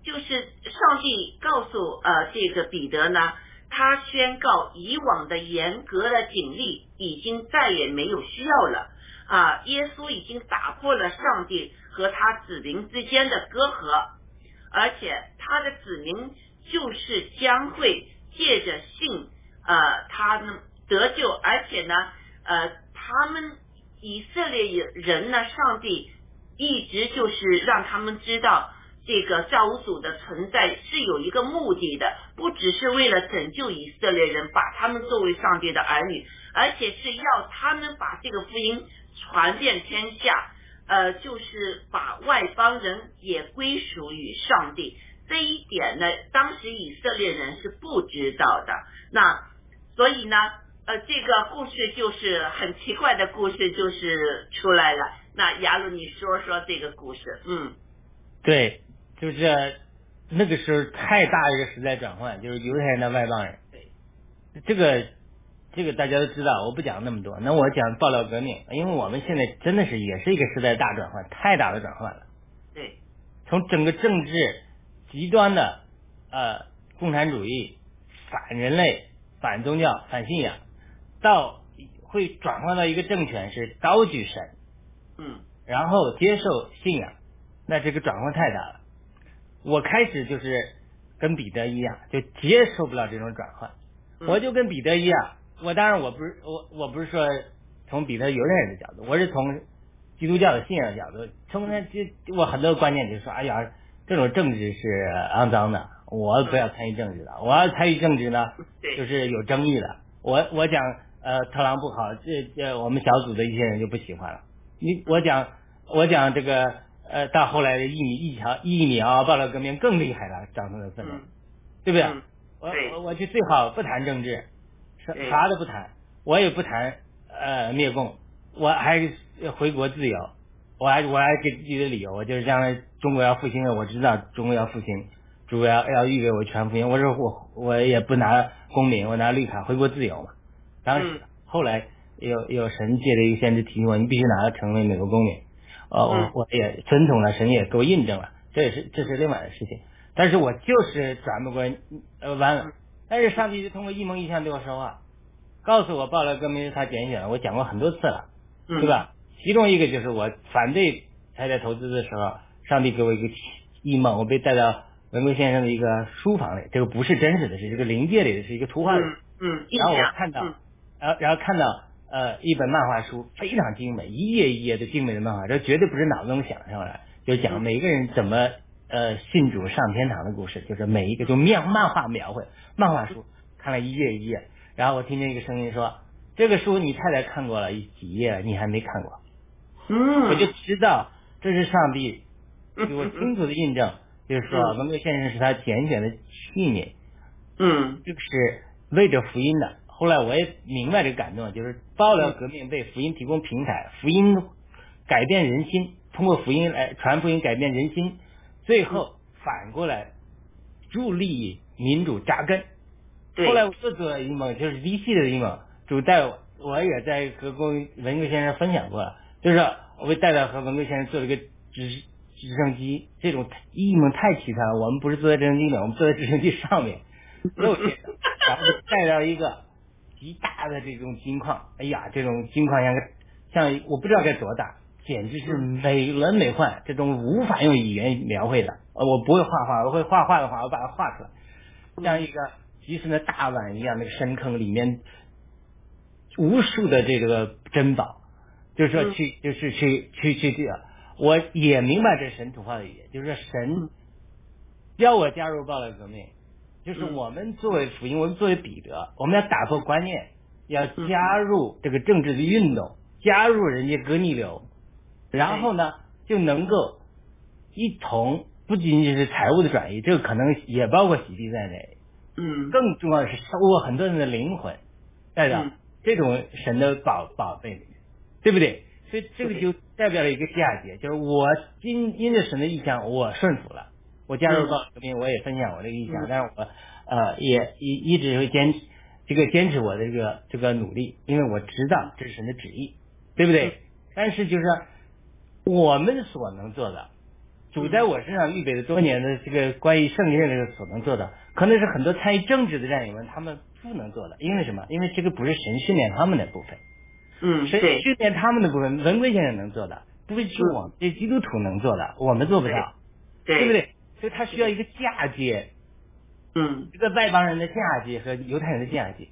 就是上帝告诉呃这个彼得呢，他宣告以往的严格的警力已经再也没有需要了啊，耶稣已经打破了上帝和他子民之间的隔阂，而且他的子民就是将会借着信呃他们得救，而且呢呃他们以色列人呢，上帝一直就是让他们知道。这个造物主的存在是有一个目的的，不只是为了拯救以色列人，把他们作为上帝的儿女，而且是要他们把这个福音传遍天下，呃，就是把外邦人也归属于上帝。这一点呢，当时以色列人是不知道的。那所以呢，呃，这个故事就是很奇怪的故事，就是出来了。那雅鲁，你说说这个故事？嗯，对，就是那个时候太大一个时代转换，就是犹太人的外邦人。对，这个这个大家都知道，我不讲那么多。那我讲爆料革命，因为我们现在真的是也是一个时代大转换，太大的转换了。对，从整个政治。极端的呃共产主义反人类反宗教反信仰，到会转换到一个政权是高举神，嗯，然后接受信仰，那这个转换太大了。我开始就是跟彼得一样，就接受不了这种转换。我就跟彼得一样，我当然我不是我我不是说从彼得犹太人的角度，我是从基督教的信仰角度，从那这我很多观念就是说，哎呀。这种政治是肮脏的，我不要参与政治的。我要参与政治呢，就是有争议的。我我讲呃特朗普好，这这我们小组的一些人就不喜欢了。你我讲我讲这个呃到后来的疫米疫苗疫苗爆料革命更厉害了，造成的分裂，对不对？我我我就最好不谈政治，啥啥都不谈，我也不谈呃灭共，我还回国自由。我还我还给自己的理由，我就是将来中国要复兴了，我知道中国要复兴，主要要预给我全复兴。我说我我也不拿公民，我拿绿卡回国自由嘛。当时后来有有神借着一个先知提醒我，你必须拿成为美国公民。呃，我我也遵从了，神也给我印证了，这也是这是另外的事情。但是我就是转不过呃弯了。但是上帝就通过一梦一象对我说话，告诉我报了革命是他拣选了，我讲过很多次了，对吧？其中一个就是我反对太太投资的时候，上帝给我一个异梦，我被带到文贵先生的一个书房里，这个不是真实的，是这个灵界里的，是一个图画里。嗯，然后我看到，然后然后看到呃一本漫画书，非常精美，一页一页的精美的漫画，这绝对不是脑子中想象的，就讲每个人怎么呃信主上天堂的故事，就是每一个就描漫画描绘，漫画书看了一页一页，然后我听见一个声音说，这个书你太太看过了几页，你还没看过。嗯，我就知道这是上帝给我清楚的印证，就是说文革先生是他拣选的器皿，嗯，这个是为着福音的。后来我也明白这个感动，就是爆料革命为福音提供平台，福音改变人心，通过福音来传福音改变人心，最后反过来助力民主扎根。后来我做了一梦，就是 VC 的阴谋，主带我，我也在和公文革先生分享过了。就是我被带到和文革先生做了一个直直升机，这种一梦太奇特了。我们不是坐在直升机里，我们坐在直升机上面，然后带到一个极大的这种金矿。哎呀，这种金矿像个像我不知道该多大，简直是美轮美奂，这种无法用语言描绘的。呃，我不会画画，我会画画的话，我把它画出来，像一个集成的大碗一样，那个深坑里面无数的这个珍宝。就是说去，就是去去去这个，我也明白这神土化的语言，就是说神要我加入暴力革命，就是我们作为福音，我们作为彼得，我们要打破观念，要加入这个政治的运动，加入人家格逆流，然后呢就能够一同，不仅仅是财务的转移，这个可能也包括洗地在内，嗯，更重要的是收获很多人的灵魂，带到这种神的宝宝贝里。对不对？所以这个就代表了一个价值，就是我因因着神的意向，我顺服了，我加入到革命，我也分享我这个意向，但是我呃也一一直会坚持这个坚持我的这个这个努力，因为我知道这是神的旨意，对不对？但是就是我们所能做的，主在我身上预备了多年的这个关于圣经的这个所能做的，可能是很多参与政治的战友们他们不能做的，因为什么？因为这个不是神训练他们的部分。嗯，神训练他们的部分，文贵先生能做的，不是我们这基督徒能做的，我们做不到，对。不对？所以他需要一个嫁接，嗯，一个外邦人的嫁接和犹太人的嫁接，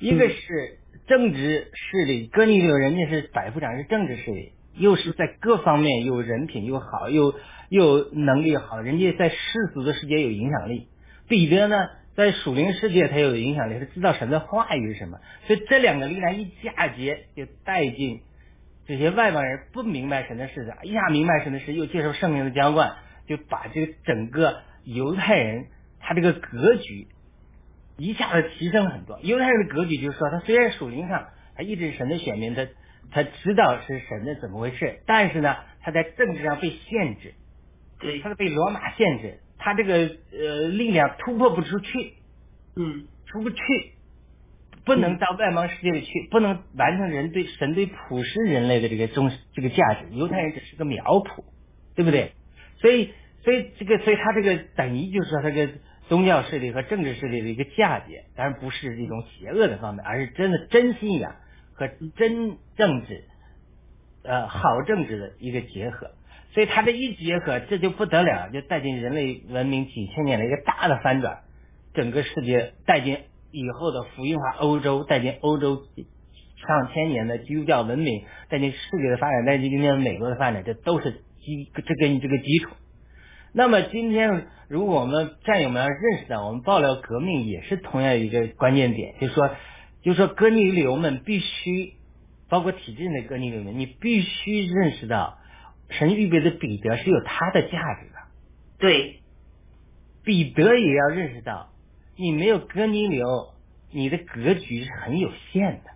一个是政治势力，哥尼流人家是百夫长，是政治势力，又是在各方面又人品又好，又又能力好，人家在世俗的世界有影响力。彼得呢？在属灵世界，他有影响力，他知道神的话语是什么，所以这两个力量一嫁接，就带进这些外邦人不明白神的事情，一下明白神的事，又接受圣灵的浇灌，就把这个整个犹太人他这个格局一下子提升了很多。犹太人的格局就是说，他虽然属灵上他一直是神的选民，他他知道是神的怎么回事，但是呢，他在政治上被限制，对，他是被罗马限制，他这个呃力量突破不出去，嗯，出不去。不能到外邦世界里去，不能完成人对神对普世人类的这个中这个价值。犹太人只是个苗圃，对不对？所以，所以这个，所以他这个等于就是说，他这个宗教势力和政治势力的一个嫁接，当然不是一种邪恶的方面，而是真的真信仰和真政治，呃，好政治的一个结合。所以他这一结合，这就不得了，就带进人类文明几千年的一个大的翻转，整个世界带进。以后的福音化欧洲，带进欧洲上千年的基督教文明，带进世界的发展，带进今天美国的发展，这都是基这个这个基础。那么今天，如果我们战友们要认识到，我们爆料革命也是同样一个关键点，就是说，就是说，哥尼流们必须，包括体制内哥尼流们，你必须认识到，神预备的彼得是有他的价值的。对，彼得也要认识到。你没有哥尼流，你的格局是很有限的。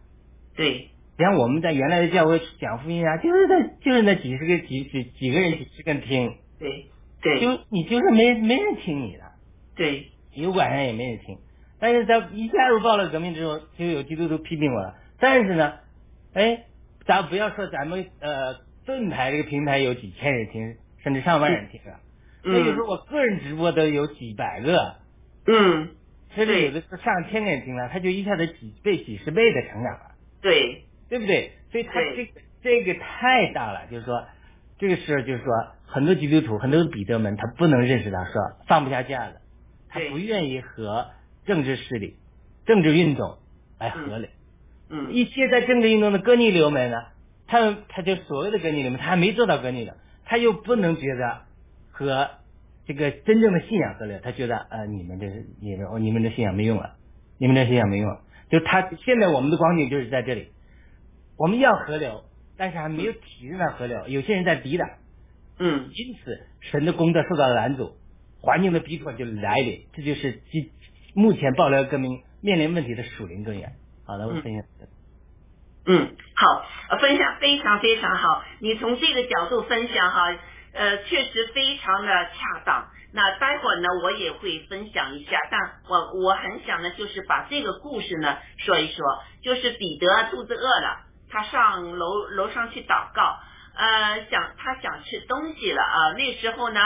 对，像我们在原来的教会讲福音啊，就是那，就是那几十个几几几个人几十个人听。对对。就你就是没没人听你的。对。油管上也没人听，但是在一加入暴乱革命之后，就有基督徒批评我了。但是呢，哎，咱不要说咱们呃盾牌这个平台有几千人听，甚至上万人听了。嗯。那就说我个人直播都有几百个。嗯。甚至有的是上千个人听了，他就一下子几倍、几十倍的成长了。对，对不对？所以他这个这个太大了，就是说，这个时候就是说，很多基督徒、很多彼得们，他不能认识到，说放不下架子，他不愿意和政治势力、政治运动来合理。嗯。一些在政治运动的哥尼流们呢，他们他就所谓的哥尼流们，他还没做到哥尼流，他又不能觉得和。这个真正的信仰合流，他觉得呃，你们这你们哦你们的信仰没用了，你们的信仰没用了。就他现在我们的光景就是在这里，我们要合流，但是还没有体制上合流，有些人在抵挡。嗯。因此，神的功德受到了拦阻，环境的逼迫就来临，这就是今目前爆料革命面临问题的属灵根源。好的，我分享。嗯，好，分享非常非常好，你从这个角度分享哈。呃，确实非常的恰当。那待会儿呢，我也会分享一下。但我我很想呢，就是把这个故事呢说一说。就是彼得肚子饿了，他上楼楼上去祷告，呃，想他想吃东西了啊。那时候呢，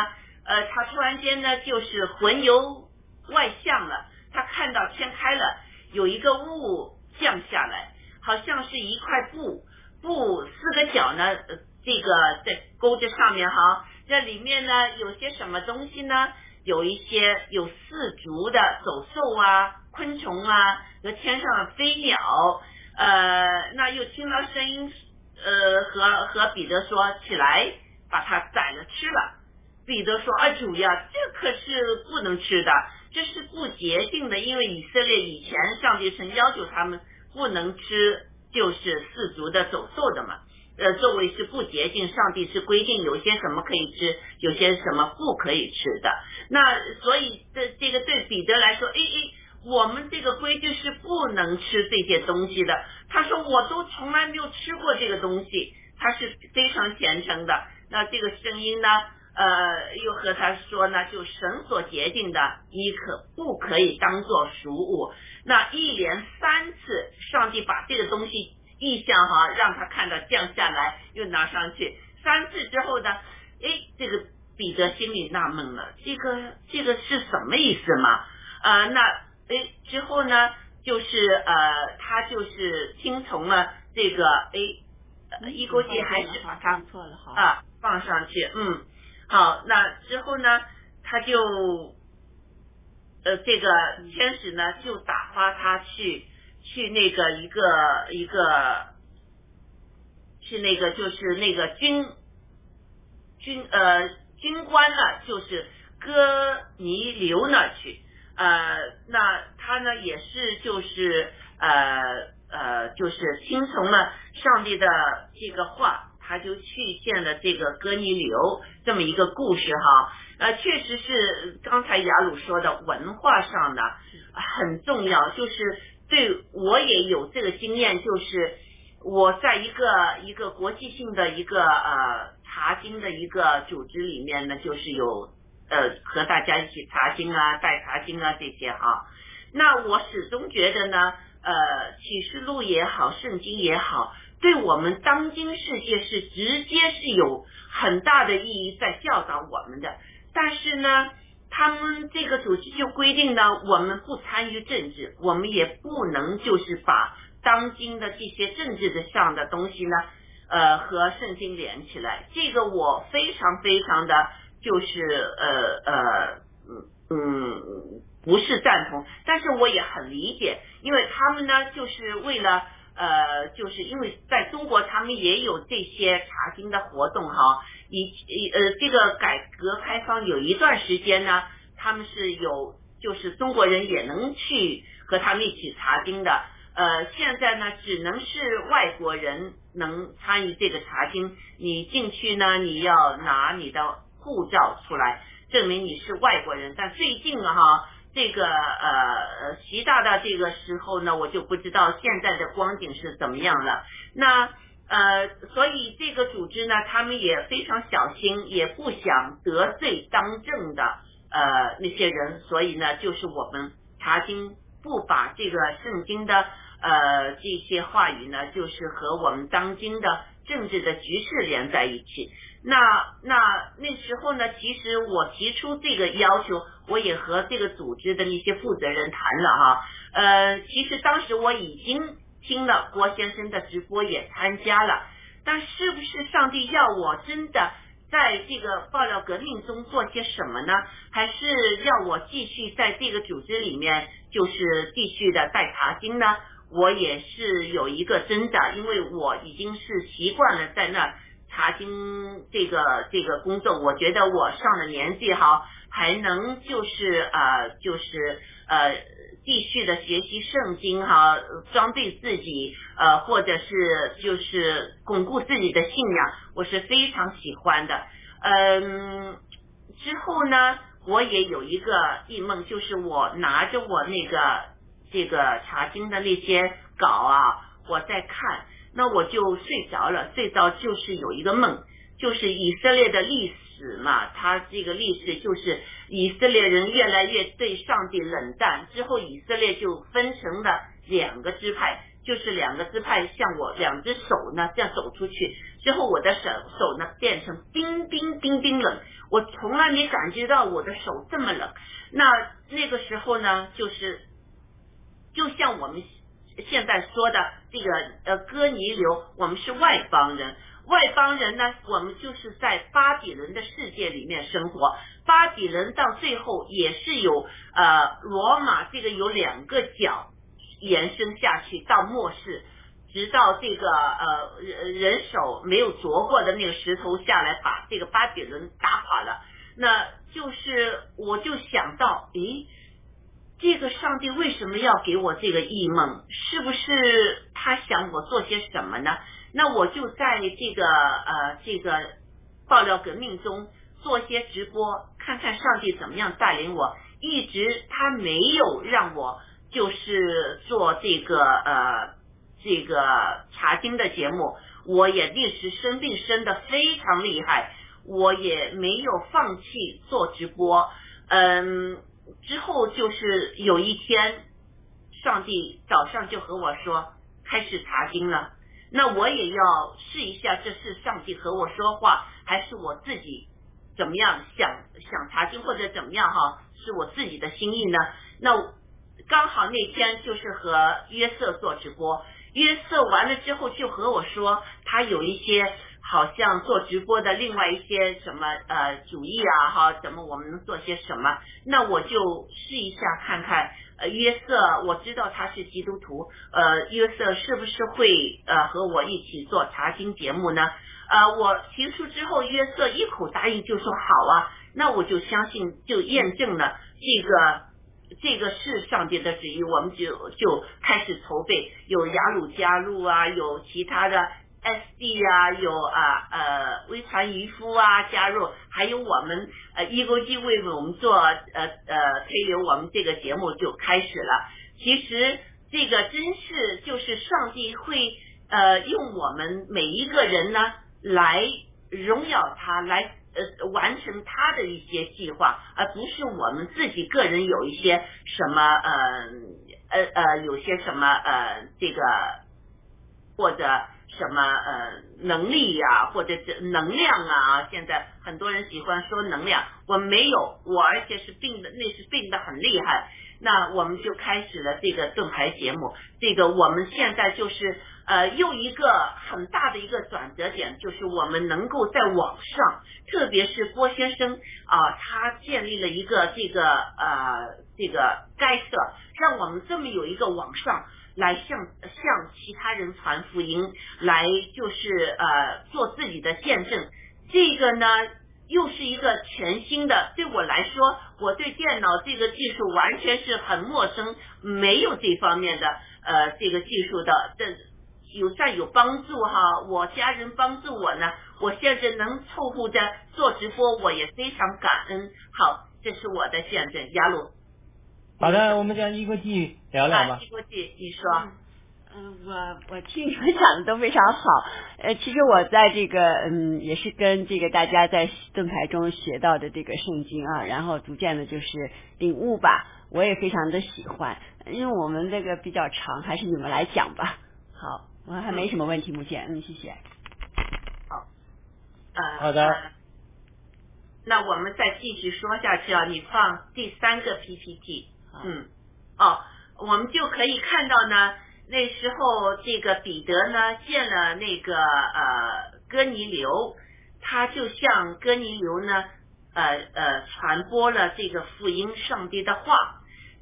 呃，他突然间呢，就是魂游外向了。他看到天开了，有一个雾降下来，好像是一块布，布四个角呢。呃这个在钩子上面哈，这里面呢有些什么东西呢？有一些有四足的走兽啊、昆虫啊和天上的飞鸟，呃，那又听到声音，呃，和和彼得说起来，把它宰了吃了。彼得说啊，主呀，这可是不能吃的，这是不洁净的，因为以色列以前上帝曾要求他们不能吃，就是四足的走兽的嘛。呃，作为是不洁净，上帝是规定有些什么可以吃，有些什么不可以吃的。那所以这这个对彼得来说，哎哎，我们这个规矩是不能吃这些东西的。他说我都从来没有吃过这个东西，他是非常虔诚的。那这个声音呢，呃，又和他说呢，就神所洁定的，你可不可以当做俗物？那一连三次，上帝把这个东西。意象哈，让他看到降下来，又拿上去三次之后呢，哎，这个彼得心里纳闷了，这个这个是什么意思嘛？呃，那哎之后呢，就是呃，他就是听从了这个哎，一锅鸡还是把它错了哈啊放上去，嗯，好，那之后呢，他就呃这个天使呢就打发他去。去那个一个一个，去那个就是那个军军呃军官呢，就是哥尼流那去，呃，那他呢也是就是呃呃，就是听从了上帝的这个话，他就去见了这个哥尼流这么一个故事哈。呃，确实是刚才雅鲁说的文化上的很重要，就是对我也有这个经验，就是我在一个一个国际性的一个呃查经的一个组织里面呢，就是有呃和大家一起查经啊、带查经啊这些哈。那我始终觉得呢，呃，启示录也好，圣经也好，对我们当今世界是直接是有很大的意义在教导我们的。但是呢，他们这个组织就规定呢，我们不参与政治，我们也不能就是把当今的这些政治的上的东西呢，呃，和圣经连起来。这个我非常非常的就是呃呃嗯嗯不是赞同，但是我也很理解，因为他们呢就是为了。呃，就是因为在中国，他们也有这些查经的活动哈。以呃，这个改革开放有一段时间呢，他们是有，就是中国人也能去和他们一起查经的。呃，现在呢，只能是外国人能参与这个查经。你进去呢，你要拿你的护照出来，证明你是外国人。但最近哈。这个呃，习大大这个时候呢，我就不知道现在的光景是怎么样了。那呃，所以这个组织呢，他们也非常小心，也不想得罪当政的呃那些人，所以呢，就是我们查经不把这个圣经的呃这些话语呢，就是和我们当今的政治的局势连在一起。那那那时候呢，其实我提出这个要求，我也和这个组织的那些负责人谈了哈。呃，其实当时我已经听了郭先生的直播，也参加了。但是不是上帝要我真的在这个爆料革命中做些什么呢？还是要我继续在这个组织里面，就是继续的带查经呢？我也是有一个挣扎，因为我已经是习惯了在那。查经这个这个工作，我觉得我上了年纪哈，还能就是呃就是呃继续的学习圣经哈，装备自己呃或者是就是巩固自己的信仰，我是非常喜欢的。嗯，之后呢，我也有一个异梦，就是我拿着我那个这个查经的那些稿啊，我在看。那我就睡着了，睡着就是有一个梦，就是以色列的历史嘛，它这个历史就是以色列人越来越对上帝冷淡，之后以色列就分成了两个支派，就是两个支派像我两只手呢这样走出去，之后我的手手呢变成冰冰冰冰冷，我从来没感觉到我的手这么冷。那那个时候呢，就是就像我们。现在说的这个呃哥尼流，我们是外邦人，外邦人呢，我们就是在巴比伦的世界里面生活。巴比伦到最后也是有呃罗马这个有两个角延伸下去到末世，直到这个呃人手没有啄过的那个石头下来，把这个巴比伦打垮了。那就是我就想到，诶。这个上帝为什么要给我这个异梦？是不是他想我做些什么呢？那我就在这个呃这个爆料革命中做些直播，看看上帝怎么样带领我。一直他没有让我就是做这个呃这个查经的节目，我也历时生病生的非常厉害，我也没有放弃做直播，嗯。之后就是有一天，上帝早上就和我说开始查经了。那我也要试一下，这是上帝和我说话，还是我自己怎么样想想查经或者怎么样哈？是我自己的心意呢？那刚好那天就是和约瑟做直播，约瑟完了之后就和我说他有一些。好像做直播的另外一些什么呃主意啊哈，怎么我们能做些什么？那我就试一下看看。呃，约瑟我知道他是基督徒，呃，约瑟是不是会呃和我一起做查经节目呢？呃，我提出之后，约瑟一口答应就说好啊。那我就相信，就验证了这个这个是上帝的旨意，我们就就开始筹备，有雅鲁加入啊，有其他的 SD 啊，有啊呃微传渔夫啊加入，还有我们呃一钩机为我们做呃呃推流，我们这个节目就开始了。其实这个真是就是上帝会呃用我们每一个人呢来荣耀他来。呃，完成他的一些计划，而不是我们自己个人有一些什么呃呃呃，有些什么呃这个或者什么呃能力呀，或者是能量啊。现在很多人喜欢说能量，我没有，我而且是病的，那是病的很厉害。那我们就开始了这个盾牌节目，这个我们现在就是。呃，又一个很大的一个转折点，就是我们能够在网上，特别是郭先生啊，他建立了一个这个呃这个该社，让我们这么有一个网上来向向其他人传福音，来就是呃做自己的见证。这个呢，又是一个全新的，对我来说，我对电脑这个技术完全是很陌生，没有这方面的呃这个技术的这。有算有帮助哈，我家人帮助我呢，我现在能凑合着做直播，我也非常感恩。好，这是我的见证，雅鲁。好的，我们讲一国际聊聊吧。一国际，你说。嗯，我我听你们讲的都非常好。呃，其实我在这个嗯，也是跟这个大家在盾牌中学到的这个圣经啊，然后逐渐的就是领悟吧。我也非常的喜欢，因为我们这个比较长，还是你们来讲吧。好。我还没什么问题，目前，嗯，谢谢。好，呃，好的。那我们再继续说下去啊，你放第三个 PPT，嗯，哦，我们就可以看到呢，那时候这个彼得呢见了那个呃哥尼流，他就向哥尼流呢呃呃传播了这个福音上帝的话，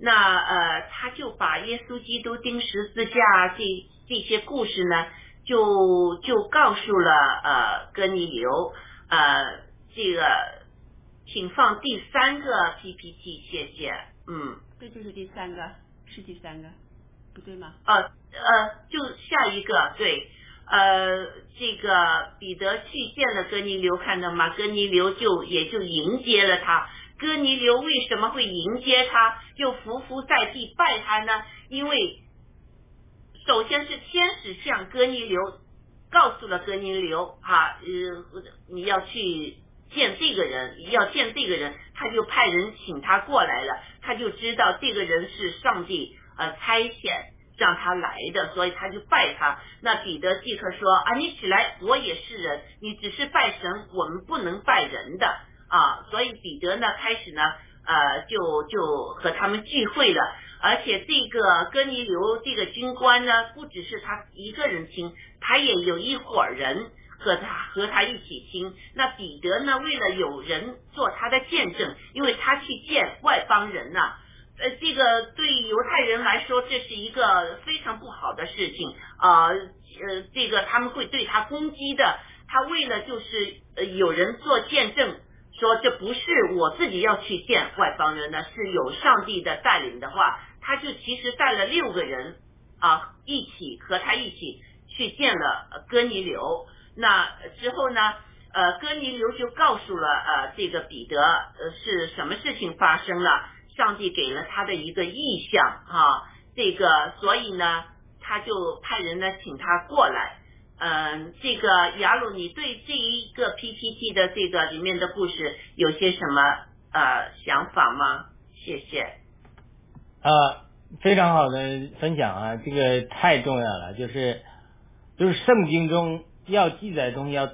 那呃他就把耶稣基督钉十字架这。这些故事呢，就就告诉了呃哥尼流。呃这个，请放第三个 PPT，谢谢，嗯，这就是第三个，是第三个，不对吗？呃呃，就下一个，对，呃，这个彼得去见了哥尼流，看到吗？哥尼流就也就迎接了他。哥尼流为什么会迎接他，又伏伏在地拜他呢？因为。首先是天使向哥尼流告诉了哥尼流啊，呃，你要去见这个人，要见这个人，他就派人请他过来了，他就知道这个人是上帝呃差遣让他来的，所以他就拜他。那彼得即刻说啊，你起来，我也是人，你只是拜神，我们不能拜人的啊。所以彼得呢，开始呢，呃，就就和他们聚会了。而且这个哥尼流这个军官呢，不只是他一个人听，他也有一伙人和他和他一起听。那彼得呢，为了有人做他的见证，因为他去见外邦人呐，呃，这个对犹太人来说，这是一个非常不好的事情啊，呃，这个他们会对他攻击的。他为了就是呃有人做见证，说这不是我自己要去见外邦人呢，是有上帝的带领的话。他就其实带了六个人啊，一起和他一起去见了哥尼流。那之后呢，呃，哥尼流就告诉了呃这个彼得，呃是什么事情发生了？上帝给了他的一个意象啊，这个所以呢，他就派人呢请他过来。嗯，这个雅鲁，你对这一个 PPT 的这个里面的故事有些什么呃想法吗？谢谢。啊，非常好的分享啊，这个太重要了，就是就是圣经中要记载的东西要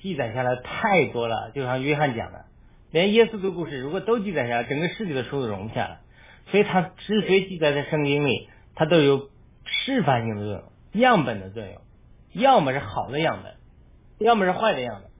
记载下来太多了，就像约翰讲的，连耶稣的故事如果都记载下来，整个世界的书都容不下了。所以它之所以记载在圣经里，它都有示范性的作用、样本的作用，要么是好的样本，要么是坏的样本。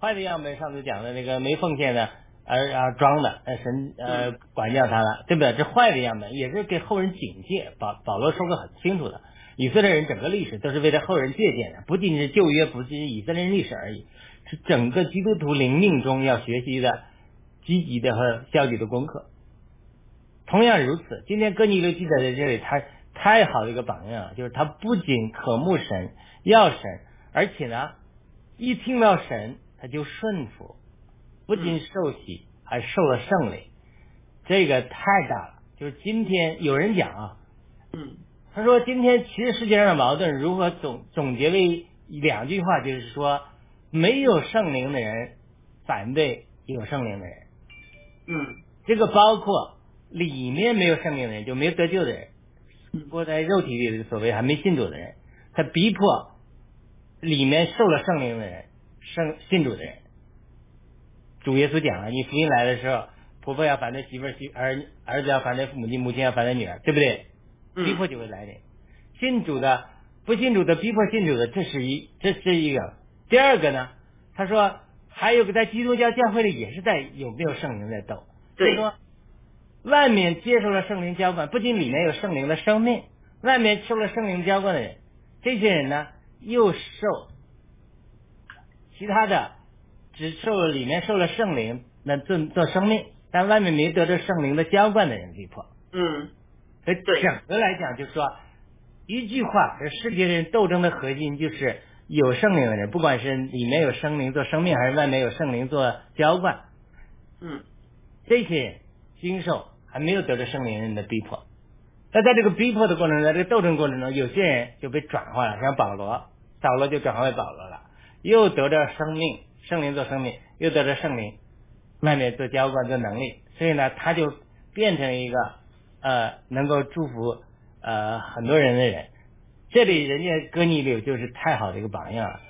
坏的样本上次讲的那个没奉献的。而啊装的，呃神呃管教他了，对不对？这坏的样本也是给后人警戒。保保罗说的很清楚的，以色列人整个历史都是为了后人借鉴的，不仅是旧约，不仅是以色列人历史而已，是整个基督徒灵命中要学习的积极的和消极的功课。同样如此，今天哥尼流记载在这里，他太好的一个榜样，就是他不仅渴慕神、要神，而且呢，一听到神他就顺服，不仅受洗，还受了圣灵，这个太大了。就是今天有人讲啊，嗯，他说今天其实世界上的矛盾如何总总结为两句话，就是说没有圣灵的人反对有圣灵的人，嗯这个包括里面没有圣灵的人，就没有得救的人，活在肉体里的所谓还没信主的人，他逼迫里面受了圣灵的人，圣信主的人。主耶稣讲了，你福音来的时候，婆婆要反对媳妇儿，媳儿儿子要反对父母亲，母亲要反对女儿，对不对？嗯逼迫就会来临。信主的、不信主的、逼迫信主的，这是一，这是一个。第二个呢，他说还有个在基督教教会里也是在有没有圣灵在斗。对就是说外面接受了圣灵浇灌，不仅里面有圣灵的生命，外面受了圣灵浇灌的人，这些人呢又受其他的只受了里面受了圣灵那做做生命，但外面没得着圣灵的浇灌的人逼迫。嗯所以对。整个来讲，就是说一句话，这世界人斗争的核心就是有圣灵的人，不管是里面有圣灵做生命，还是外面有圣灵做浇灌，嗯。这些人经受还没有得到圣灵人的逼迫。那在这个逼迫的过程中，在这个斗争过程中，有些人就被转化了，像保罗，保罗就转化为保罗了，又得到生命，圣灵做生命，又得到圣灵，外面做浇灌做能力，所以呢，他就变成一个呃能够祝福呃很多人的人。这里人家哥尼流就是太好的一个榜样了。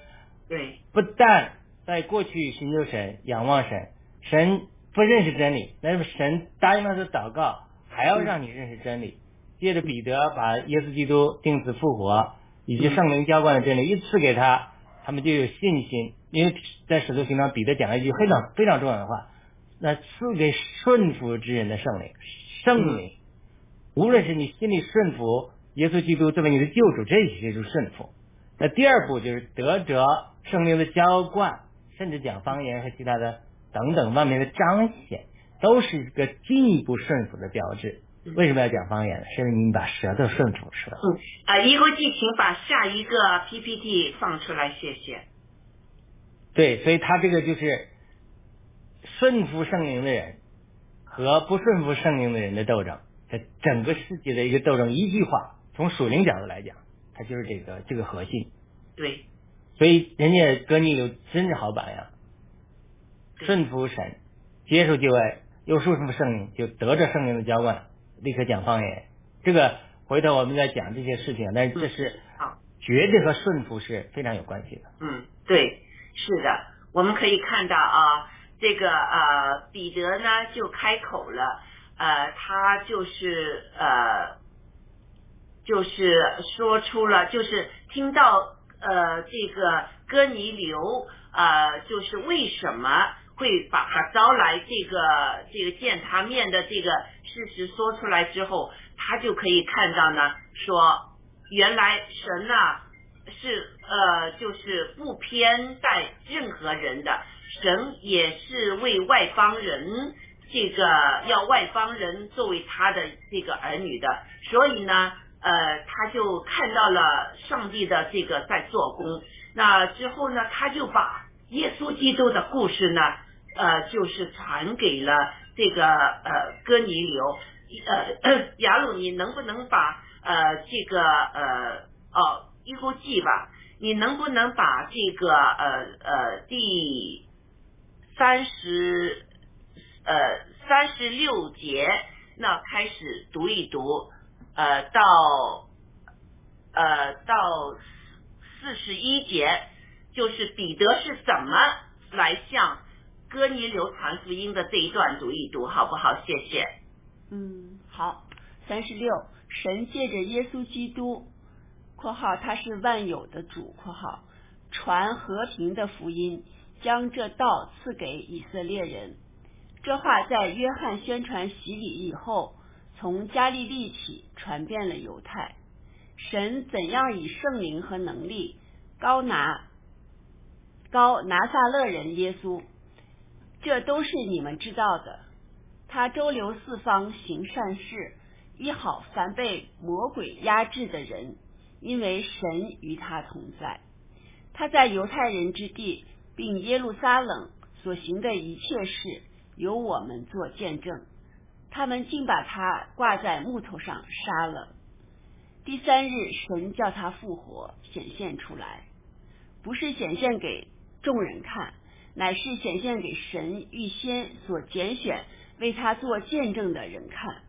对不但在过去寻求神、仰望神，神不认识真理，但是神答应他的祷告，还要让你认识真理。借着彼得把耶稣基督定死复活以及圣灵浇灌的真理一赐给他，他们就有信心。因为在使徒行传，彼得讲了一句非常非常重要的话：那赐给顺服之人的圣灵，圣灵，无论是你心里顺服耶稣基督作为你的救主，这些就是顺服。那第二步就是得着圣灵的浇灌，甚至讲方言和其他的等等方面的彰显，都是一个进一步顺服的标志。为什么要讲方言呢？是因为你把舌头顺服是吧？嗯啊，一国际，请把下一个 PPT 放出来，谢谢。对，所以他这个就是顺服圣灵的人和不顺服圣灵的人的斗争，在整个世界的一个斗争。一句话，从属灵角度来讲，它就是这个这个核心。对所以人家哥尼流真是好榜样，顺服神，接受救爱，又顺服圣灵，就得着圣灵的浇灌，立刻讲方言。这个回头我们再讲这些事情，但是这是好绝对和顺服是非常有关系的。嗯，对，是的，我们可以看到啊，这个呃，彼得呢就开口了，呃，他就是呃，就是说出了，就是听到呃这个哥尼流呃，就是为什么会把他招来这个这个见他面的这个事实说出来之后，他就可以看到呢，说原来神呐、是呃，就是不偏待任何人的，神也是为外邦人这个要外邦人作为他的这个儿女的，所以呢，呃，他就看到了上帝的这个在做工。那之后呢，他就把耶稣基督的故事呢，呃，就是传给了这个呃哥尼流。呃，雅鲁，你能不能把呃这个呃哦一呼记吧？你能不能把这个呃呃第三十呃三十六节那开始读一读，呃到呃到四十一节，就是彼得是怎么来向哥尼流传福音的这一段读一读，好不好？谢谢。嗯，好，三十六，神借着耶稣基督（括号他是万有的主）（括号）传和平的福音，将这道赐给以色列人。这话在约翰宣传洗礼以后，从加利利起传遍了犹太。神怎样以圣灵和能力高拿高拿撒勒人耶稣，这都是你们知道的。他周流四方行善事，医好凡被魔鬼压制的人，因为神与他同在。他在犹太人之地，并耶路撒冷所行的一切事，由我们做见证。他们竟把他挂在木头上杀了。第三日，神叫他复活，显现出来，不是显现给众人看，乃是显现给神预先所拣选为他做见证的人看，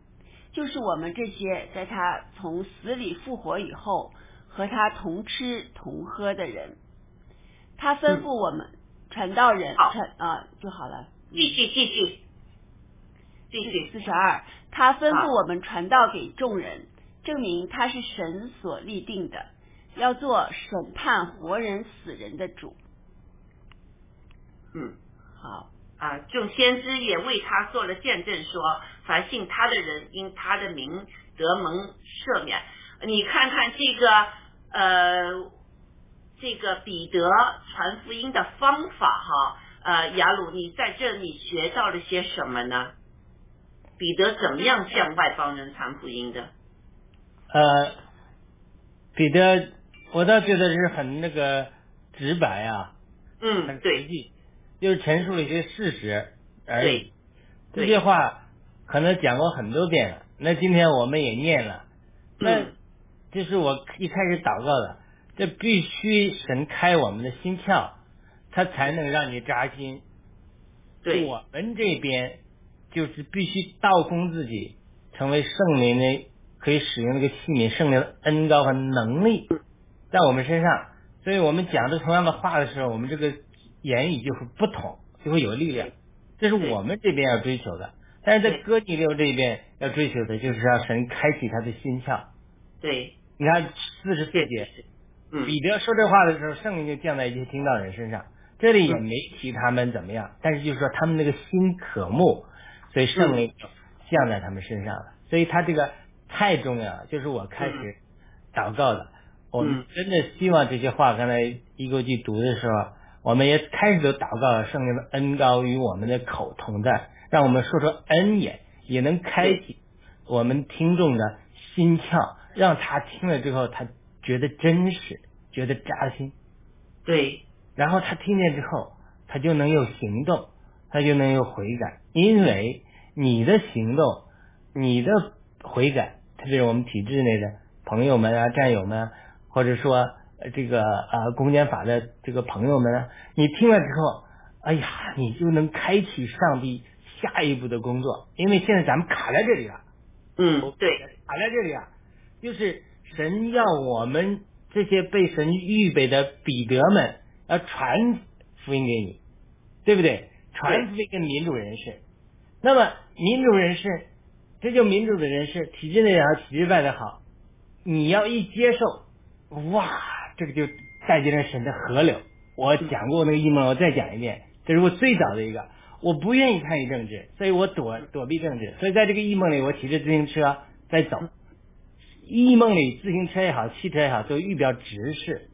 就是我们这些在他从死里复活以后和他同吃同喝的人。他吩咐我们传道人传啊就好了。继续继续继续四十二，他吩咐我们传道给众人，证明他是神所立定的，要做审判活人死人的主。嗯，好啊，众先知也为他做了见证，说凡信他的人因他的名得蒙赦免。你看看这个呃。这个彼得传福音的方法哈，呃，雅鲁，你在这里学到了些什么呢？彼得怎么样向外邦人传福音的？呃，彼得，我倒觉得是很那个直白啊，嗯，很实际，就是陈述了一些事实而已。这些话可能讲过很多遍了，那今天我们也念了，那就是我一开始祷告的。这必须神开我们的心窍，他才能让你扎心。对，我们这边就是必须倒空自己，成为圣灵的可以使用那个器皿，圣灵的恩高和能力在我们身上。所以我们讲的同样的话的时候，我们这个言语就会不同，就会有力量。这是我们这边要追求的，但是在哥尼流这边要追求的就是让神开启他的心窍。对，你看四十四节。彼得说这话的时候，圣灵就降在一些听到人身上。这里也没提他们怎么样，但是就是说他们那个心渴慕，所以圣灵降在他们身上了。所以他这个太重要了，就是我开始祷告的。我们真的希望这些话，刚才一个句读的时候，我们也开始都祷告了，圣灵的恩高与我们的口同在，让我们说出恩言，也能开启我们听众的心窍，让他听了之后他。觉得真实，觉得扎心，对，然后他听见之后，他就能有行动，他就能有悔改，因为你的行动，你的悔改，特别是我们体制内的朋友们啊、战友们，或者说这个啊公检法的这个朋友们啊，你听了之后，哎呀，你就能开启上帝下一步的工作，因为现在咱们卡在这里了，嗯，对，卡在这里啊，就是。神要我们这些被神预备的彼得们要传福音给你，对不对？传福音给民主人士。那么民主人士，这就民主的人士，体制内也好，体制外的好，你要一接受，哇，这个就带进了神的河流。我讲过那个异梦，我再讲一遍，这是我最早的一个。我不愿意参与政治，所以我躲躲避政治。所以在这个异梦里，我骑着自行车在走。异梦里，自行车也好，汽车也好，都预表指示，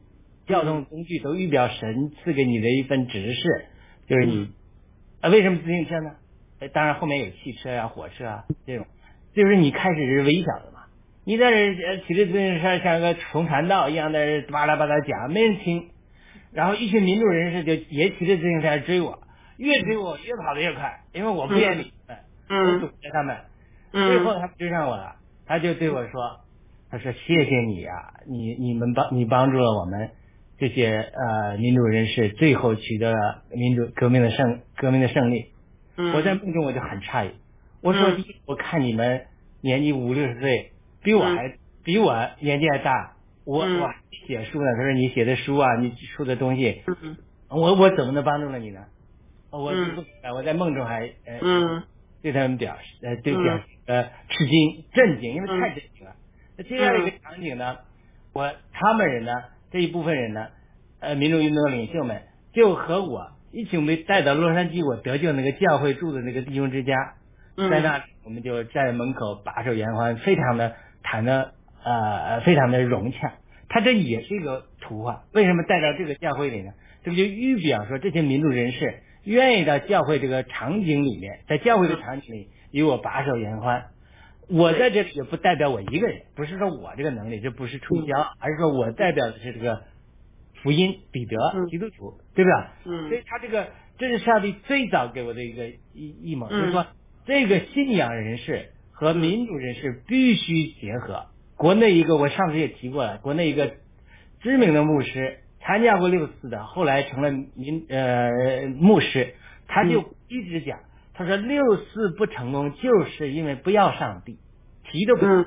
交通工具都预表神赐给你的一份指示，就是你啊，为什么自行车呢？当然后面有汽车呀、火车啊这种，就是你开始是微小的嘛。你在这骑着自行车像个从传道一样在这巴拉巴拉讲，没人听。然后一群民主人士就也骑着自行车追我，越追我越跑得越快，因为我不愿意，嗯，我躲着他们。最后他们追上我了，他就对我说。他说：“谢谢你啊，你你们帮你帮助了我们这些呃民主人士，最后取得了民主革命的胜革命的胜利。”我在梦中我就很诧异，我说：“我看你们年纪五六十岁，比我还比我年纪还大，我我写书呢。”他说：“你写的书啊，你出的东西，我我怎么能帮助了你呢？我不我在梦中还呃对他们表示呃对表示呃吃惊震惊，因为太震惊了。”那接下来一个场景呢？我他们人呢这一部分人呢，呃，民主运动的领袖们就和我一起被带到洛杉矶，我得救那个教会住的那个弟兄之家，在那我们就在门口把手言欢，非常的谈的呃非常的融洽。他这也是一个图画，为什么带到这个教会里呢？这不就预表说这些民主人士愿意到教会这个场景里面，在教会的场景里与我把手言欢。我在这里也不代表我一个人，不是说我这个能力，这不是吹箫，而是说我代表的是这个福音，彼得，基督徒，对吧？嗯。所以他这个这是上帝最早给我的一个一一谋，就是说这个信仰人士和民主人士必须结合。国内一个我上次也提过了，国内一个知名的牧师参加过六次的，后来成了民呃牧师，他就一直讲。他说六四不成功，就是因为不要上帝，提都不嗯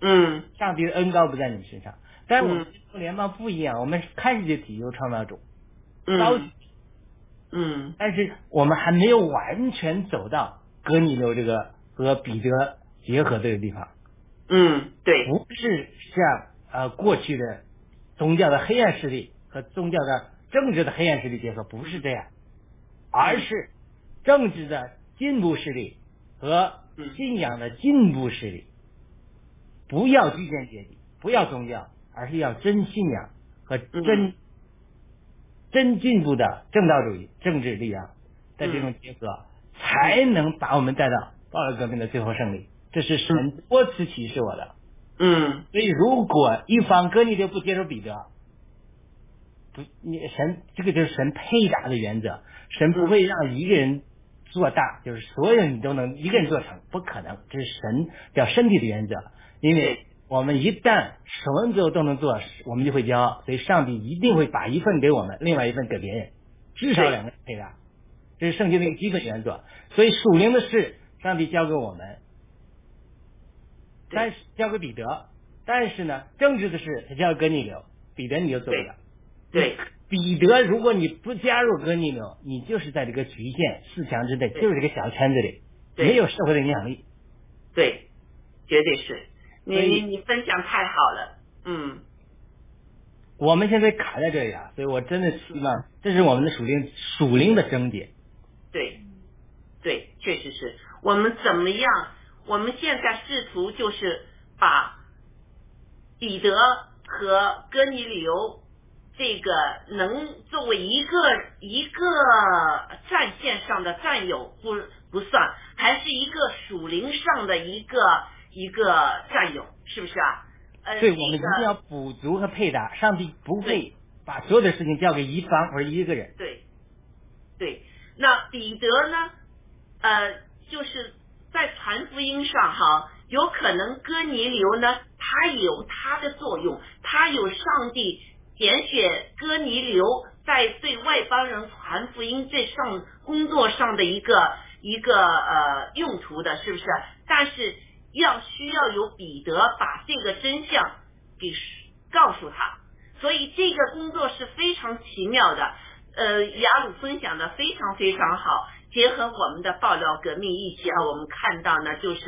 嗯上帝的恩高不在你们身上。但是我们联邦不一样，我们开始就提由创造主，高举，嗯，但是我们还没有完全走到哥尼流这个和彼得结合这个地方。嗯，对，不是像呃过去的宗教的黑暗势力和宗教的政治的黑暗势力结合，不是这样，而是。政治的进步势力和信仰的进步势力，不要居间阶级，不要宗教，而是要真信仰和真真进步的正道主义政治力量的这种结合，才能把我们带到暴乱革命的最后胜利。这是神多次启示我的。嗯，所以如果一方哥尼流不接受彼得，不，你神这个就是神配搭的原则，神不会让一个人。做大就是所有你都能一个人做成，不可能，这是神叫身体的原则。因为我们一旦什么时候都能做，我们就会骄傲。所以上帝一定会把一份给我们，另外一份给别人，至少两个配搭，这是圣经的一个基本原则。所以属灵的事，上帝交给我们，但是交给彼得，但是呢，政治的事他交给你流，彼得你就做不了。对。彼得，如果你不加入哥尼流，你就是在这个局限四强之内，就是这个小圈子里，没有社会的影响力。对，绝对是。你你你分享太好了，嗯。我们现在卡在这里啊，所以我真的希望，这是我们的属灵属灵的症结。对，对，确实是我们怎么样？我们现在试图就是把彼得和哥尼流。这个能作为一个一个战线上的战友不不算，还是一个属灵上的一个一个战友，是不是啊？呃，对，我们一定要补足和配搭。上帝不会把所有的事情交给一方或者一个人。对，对。那彼得呢？呃，就是在传福音上哈，有可能哥尼流呢，他有他的作用，他有上帝。拣选哥尼流在对外邦人传福音这上工作上的一个一个呃用途的，是不是？但是要需要有彼得把这个真相给告诉他，所以这个工作是非常奇妙的。呃，雅鲁分享的非常非常好，结合我们的爆料革命一起啊，我们看到呢，就是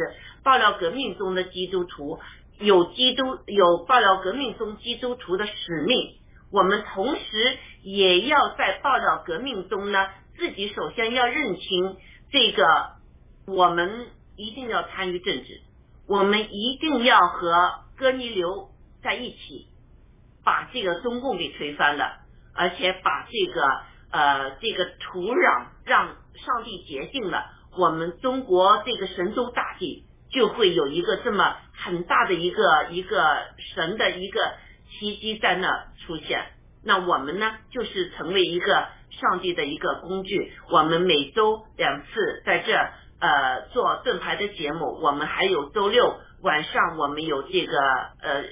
爆料革命中的基督徒。有基督有爆料革命中基督徒的使命，我们同时也要在爆料革命中呢，自己首先要认清这个，我们一定要参与政治，我们一定要和哥尼流在一起，把这个中共给推翻了，而且把这个呃这个土壤让上帝洁净了，我们中国这个神州大地。就会有一个这么很大的一个一个神的一个奇迹在那出现。那我们呢，就是成为一个上帝的一个工具。我们每周两次在这呃做盾牌的节目，我们还有周六晚上我们有这个呃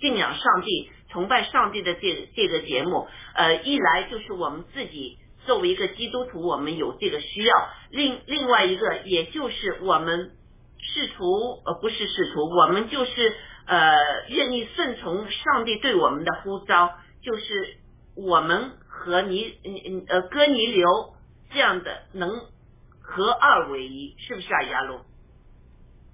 敬仰上帝、崇拜上帝的这这个节目。呃，一来就是我们自己作为一个基督徒，我们有这个需要；另另外一个，也就是我们。试图呃不是试图，我们就是呃愿意顺从上帝对我们的呼召，就是我们和尼嗯呃哥尼流这样的能合二为一，是不是啊，亚鲁？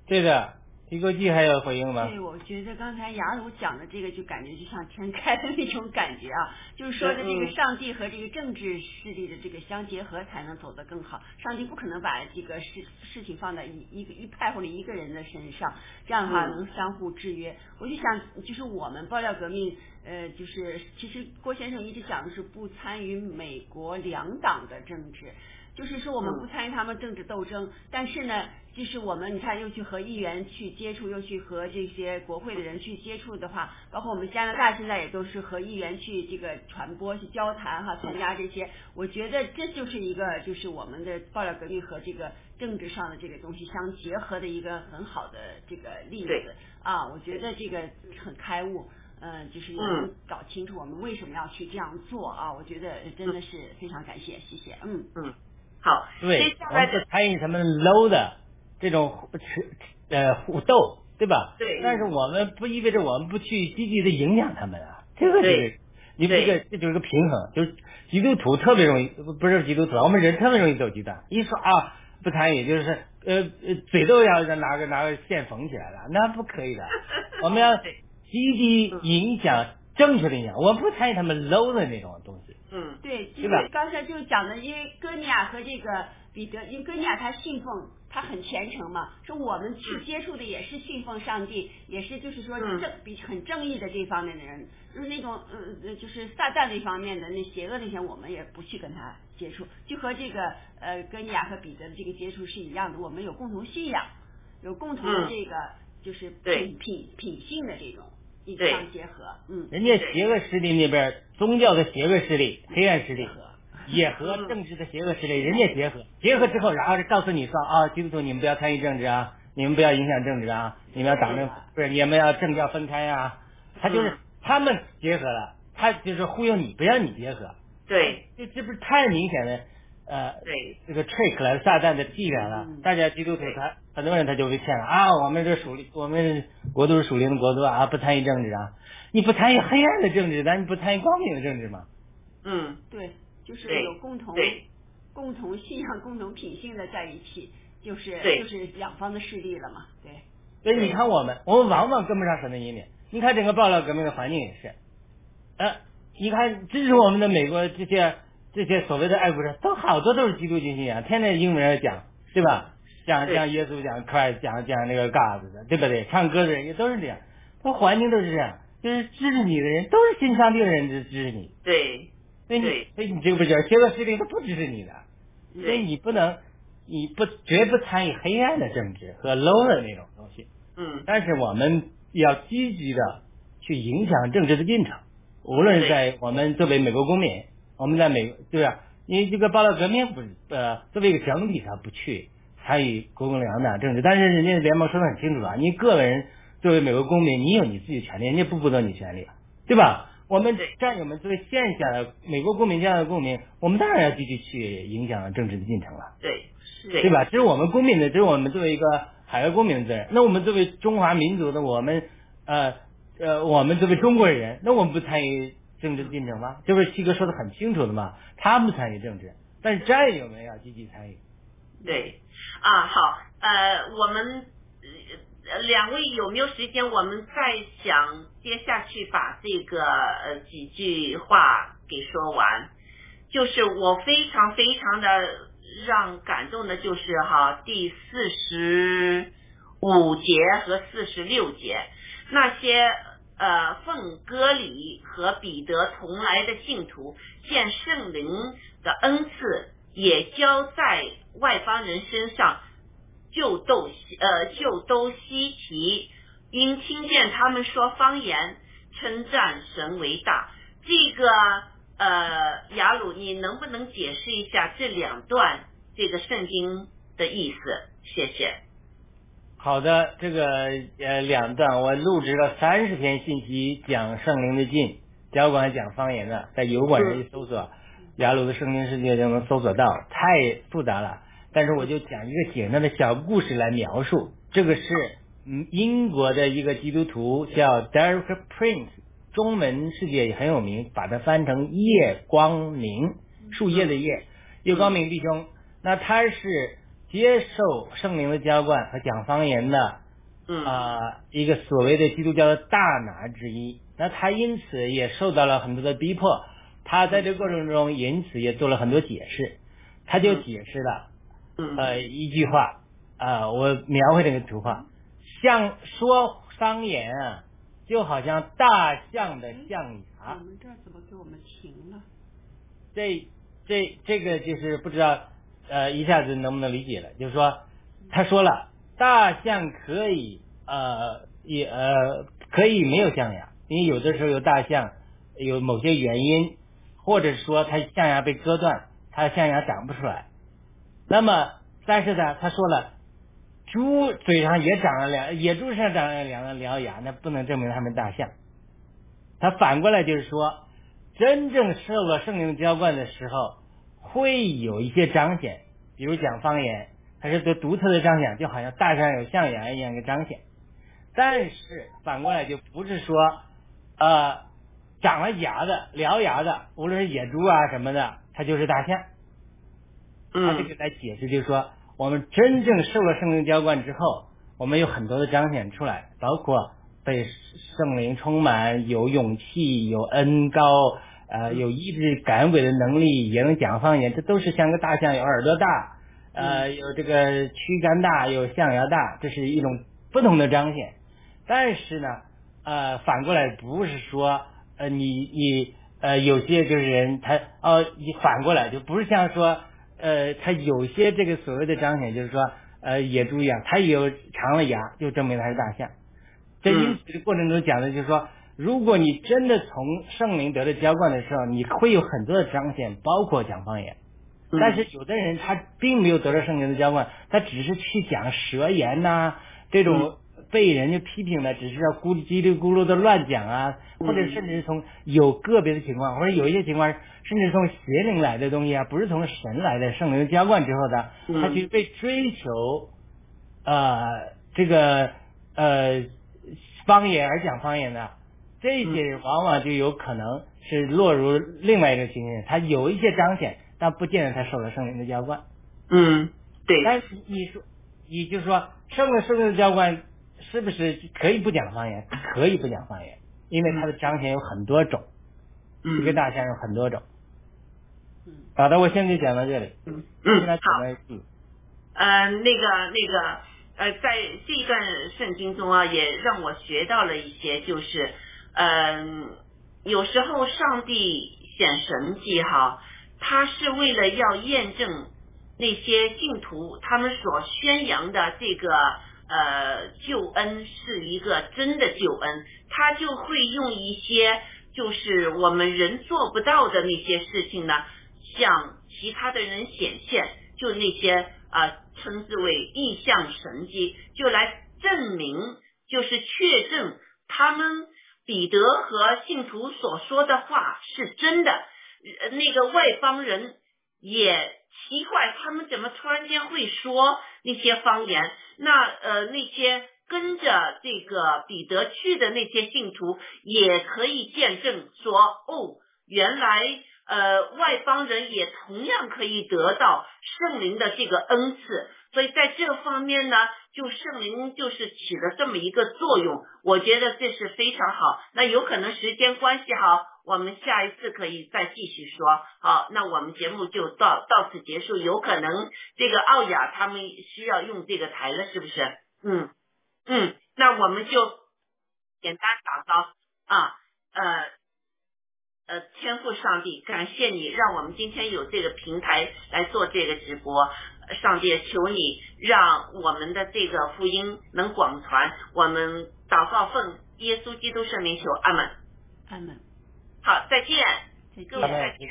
对的。提国际还有回应吗？对，我觉得刚才雅鲁讲的这个，就感觉就像天开的那种感觉啊，就是说的这个上帝和这个政治势力的这个相结合，才能走得更好。上帝不可能把这个事事情放在一一个一派或者一个人的身上，这样的话能相互制约。我就想，就是我们爆料革命，呃，就是其实郭先生一直讲的是不参与美国两党的政治。就是说我们不参与他们政治斗争，但是呢，就是我们你看又去和议员去接触，又去和这些国会的人去接触的话，包括我们加拿大现在也都是和议员去这个传播、去交谈哈，参加这些，我觉得这就是一个就是我们的爆料革命和这个政治上的这个东西相结合的一个很好的这个例子啊，我觉得这个很开悟。嗯，就是能搞清楚我们为什么要去这样做啊？我觉得真的是非常感谢，谢谢。嗯嗯，好。对，我们不参与什么 low 的这种呃互斗，对吧？对。但是我们不意味着我们不去积极的影响他们啊，这个是，你这个这就是个平衡，就是基督徒特别容易，不是基督徒，我们人特别容易走极端。一说啊不参与，就是呃呃嘴都要拿个拿个线缝起来了，那不可以的。*laughs* 我们要。积极影响正确的影响，我不参与他们 low 的那种东西。嗯，对，就是刚才就讲的，因为哥尼亚和这个彼得，因为哥尼亚他信奉，他很虔诚嘛，说我们去接触的也是信奉上帝，也是就是说正比很正义的这方面的人，就是那种呃就是撒旦那方面的那邪恶那些，我们也不去跟他接触，就和这个呃哥尼亚和彼得的这个接触是一样的，我们有共同信仰，有共同的这个就是品品品性的这种。一相结合，嗯，人家邪恶势力那边，宗教的邪恶势力、黑暗势力，也和政治的邪恶势力，人家结合，结合之后，然后告诉你说啊，基督徒你们不要参与政治啊，你们不要影响政治啊，你们要党政不是，你们要政教分开啊，他就是他们结合了，他就是忽悠你，不让你结合，对，这这不是太明显的。呃，对，这个 trick 了，撒旦的伎俩了，大家基督徒他很多人他就被骗了啊！我们这属灵，我们国都是属灵的国度啊，不参与政治啊，你不参与黑暗的政治，咱不参与光明的政治嘛？嗯，对，就是有共同共同信仰、共同品性的在一起，就是就是两方的势力了嘛，对。所以你看我们，我们往往跟不上神的引领。你看整个爆料革命的环境也是，呃，你看支持我们的美国这些。这些所谓的爱国者都好多都是基督教信仰，天天英文上讲，对吧？讲讲耶稣，讲 Christ，讲讲那个嘎子的，对不对？唱歌的人也都是这样，他环境都是这样，就是支持你的人都是信上帝的人支支持你。对，所以你所以你这个不行邪恶势力，他不支持你的，所以你不能，你不绝不参与黑暗的政治和 low 的那种东西。嗯。但是我们要积极的去影响政治的进程，无论在我们作为美国公民。我们在美对吧？因为这个报道革命不呃作为一个整体，他不去参与国共两党政治，但是人家联盟说的很清楚啊，你个人作为美国公民，你有你自己的权利，人家不剥夺你权利，对吧？我们战友们作为线下的美国公民这样的公民，我们当然要积极去影响政治的进程了，对，是，对吧？这是我们公民的，这是我们作为一个海外公民的责任。那我们作为中华民族的，我们呃呃，我们作为中国人，那我们不参与。政治进程吗？这不是七哥说的很清楚的吗？他不参与政治，但是战友们要积极参与。对，啊，好，呃，我们两位有没有时间？我们再想接下去把这个呃几句话给说完。就是我非常非常的让感动的，就是哈第四十五节和四十六节那些。呃，奉歌里和彼得同来的信徒，见圣灵的恩赐也交在外邦人身上，就都呃就都稀奇，因听见他们说方言，称赞神为大。这个呃，雅鲁，你能不能解释一下这两段这个圣经的意思？谢谢。好的，这个呃两段我录制了三十篇信息，讲圣灵的进，教管讲方言的，在油管上一搜索，雅鲁的圣经世界就能搜索到，太复杂了。但是我就讲一个简单的小故事来描述，这个是嗯英国的一个基督徒叫 Derek Prince，中文世界也很有名，把它翻成叶光明，树叶的叶，叶光明弟兄，那他是。接受圣灵的浇灌和讲方言的，啊，一个所谓的基督教的大拿之一。那他因此也受到了很多的逼迫。他在这个过程中，因此也做了很多解释。他就解释了，呃，一句话啊，我描绘这个图画，像说方言啊，就好像大象的象牙。我们这儿怎么给我们停了？这这这个就是不知道。呃一下子能不能理解了？就是说，他说了，大象可以呃也呃可以没有象牙，因为有的时候有大象有某些原因，或者说它象牙被割断，它象牙长不出来。那么，但是呢，他说了，猪嘴上也长了两，野猪上长了两个獠牙，那不能证明它们大象。他反过来就是说，真正受了圣灵浇灌的时候，会有一些彰显，比如讲方言，它是个独特的彰显，就好像大象有象牙一样的彰显。但是反过来就不是说，呃，长了牙的獠牙的，无论是野猪啊什么的，它就是大象。他这个来解释，就是说，我们真正受了圣灵浇灌之后，我们有很多的彰显出来，包括被圣灵充满，有勇气，有恩高，呃，有意志赶鬼的能力，也能讲方言，这都是像个大象，有耳朵大，呃，有这个躯干大，有象牙大，这是一种不同的彰显。但是呢，呃，反过来不是说，呃，你你呃，有些就是人他哦，你反过来就不是像说。呃，他有些这个所谓的彰显，就是说，呃，野猪一样，它有长了牙，就证明他是大象。在因此的过程中讲的就是说，如果你真的从圣灵得了浇灌的时候，你会有很多的彰显，包括讲方言。但是有的人他并没有得到圣灵的浇灌，他只是去讲舌言呐，这种。被人家批评的，只是要咕叽里咕噜的乱讲啊，或者甚至是从有个别的情况，或者有一些情况，甚至从邪灵来的东西啊，不是从神来的圣灵浇灌之后的，他去被追求，呃，这个呃方言而讲方言的，这些往往就有可能是落入另外一个情形，他有一些彰显，但不见得他受了圣灵的浇灌。嗯，对。但是你说，你就说受了圣灵的浇灌。是不是可以不讲方言？可以不讲方言，因为它的彰显有很多种，一个大象有很多种。好的，我现在讲到这里。嗯嗯，好。嗯，呃，那个那个呃，在这一段圣经中啊，也让我学到了一些，就是嗯，有时候上帝显神迹哈，他是为了要验证那些信徒他们所宣扬的这个。呃，救恩是一个真的救恩，他就会用一些就是我们人做不到的那些事情呢，向其他的人显现，就那些啊称之为意象神迹，就来证明，就是确证他们彼得和信徒所说的话是真的。那个外邦人也奇怪，他们怎么突然间会说那些方言？那呃，那些跟着这个彼得去的那些信徒，也可以见证说，哦，原来呃，外邦人也同样可以得到圣灵的这个恩赐。所以在这方面呢，就圣灵就是起了这么一个作用，我觉得这是非常好。那有可能时间关系哈，我们下一次可以再继续说。好，那我们节目就到到此结束。有可能这个奥雅他们需要用这个台了，是不是？嗯嗯，那我们就简单打招啊呃呃，天赋上帝，感谢你让我们今天有这个平台来做这个直播。上帝，求你让我们的这个福音能广传。我们祷告奉耶稣基督圣名求，阿门。阿门。好，再见。各位再见。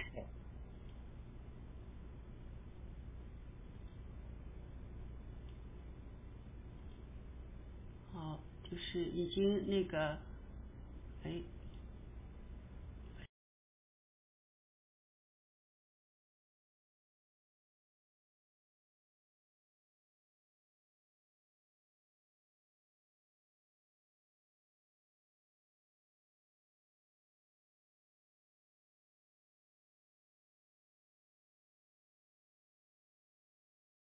好，就是已经那个，哎。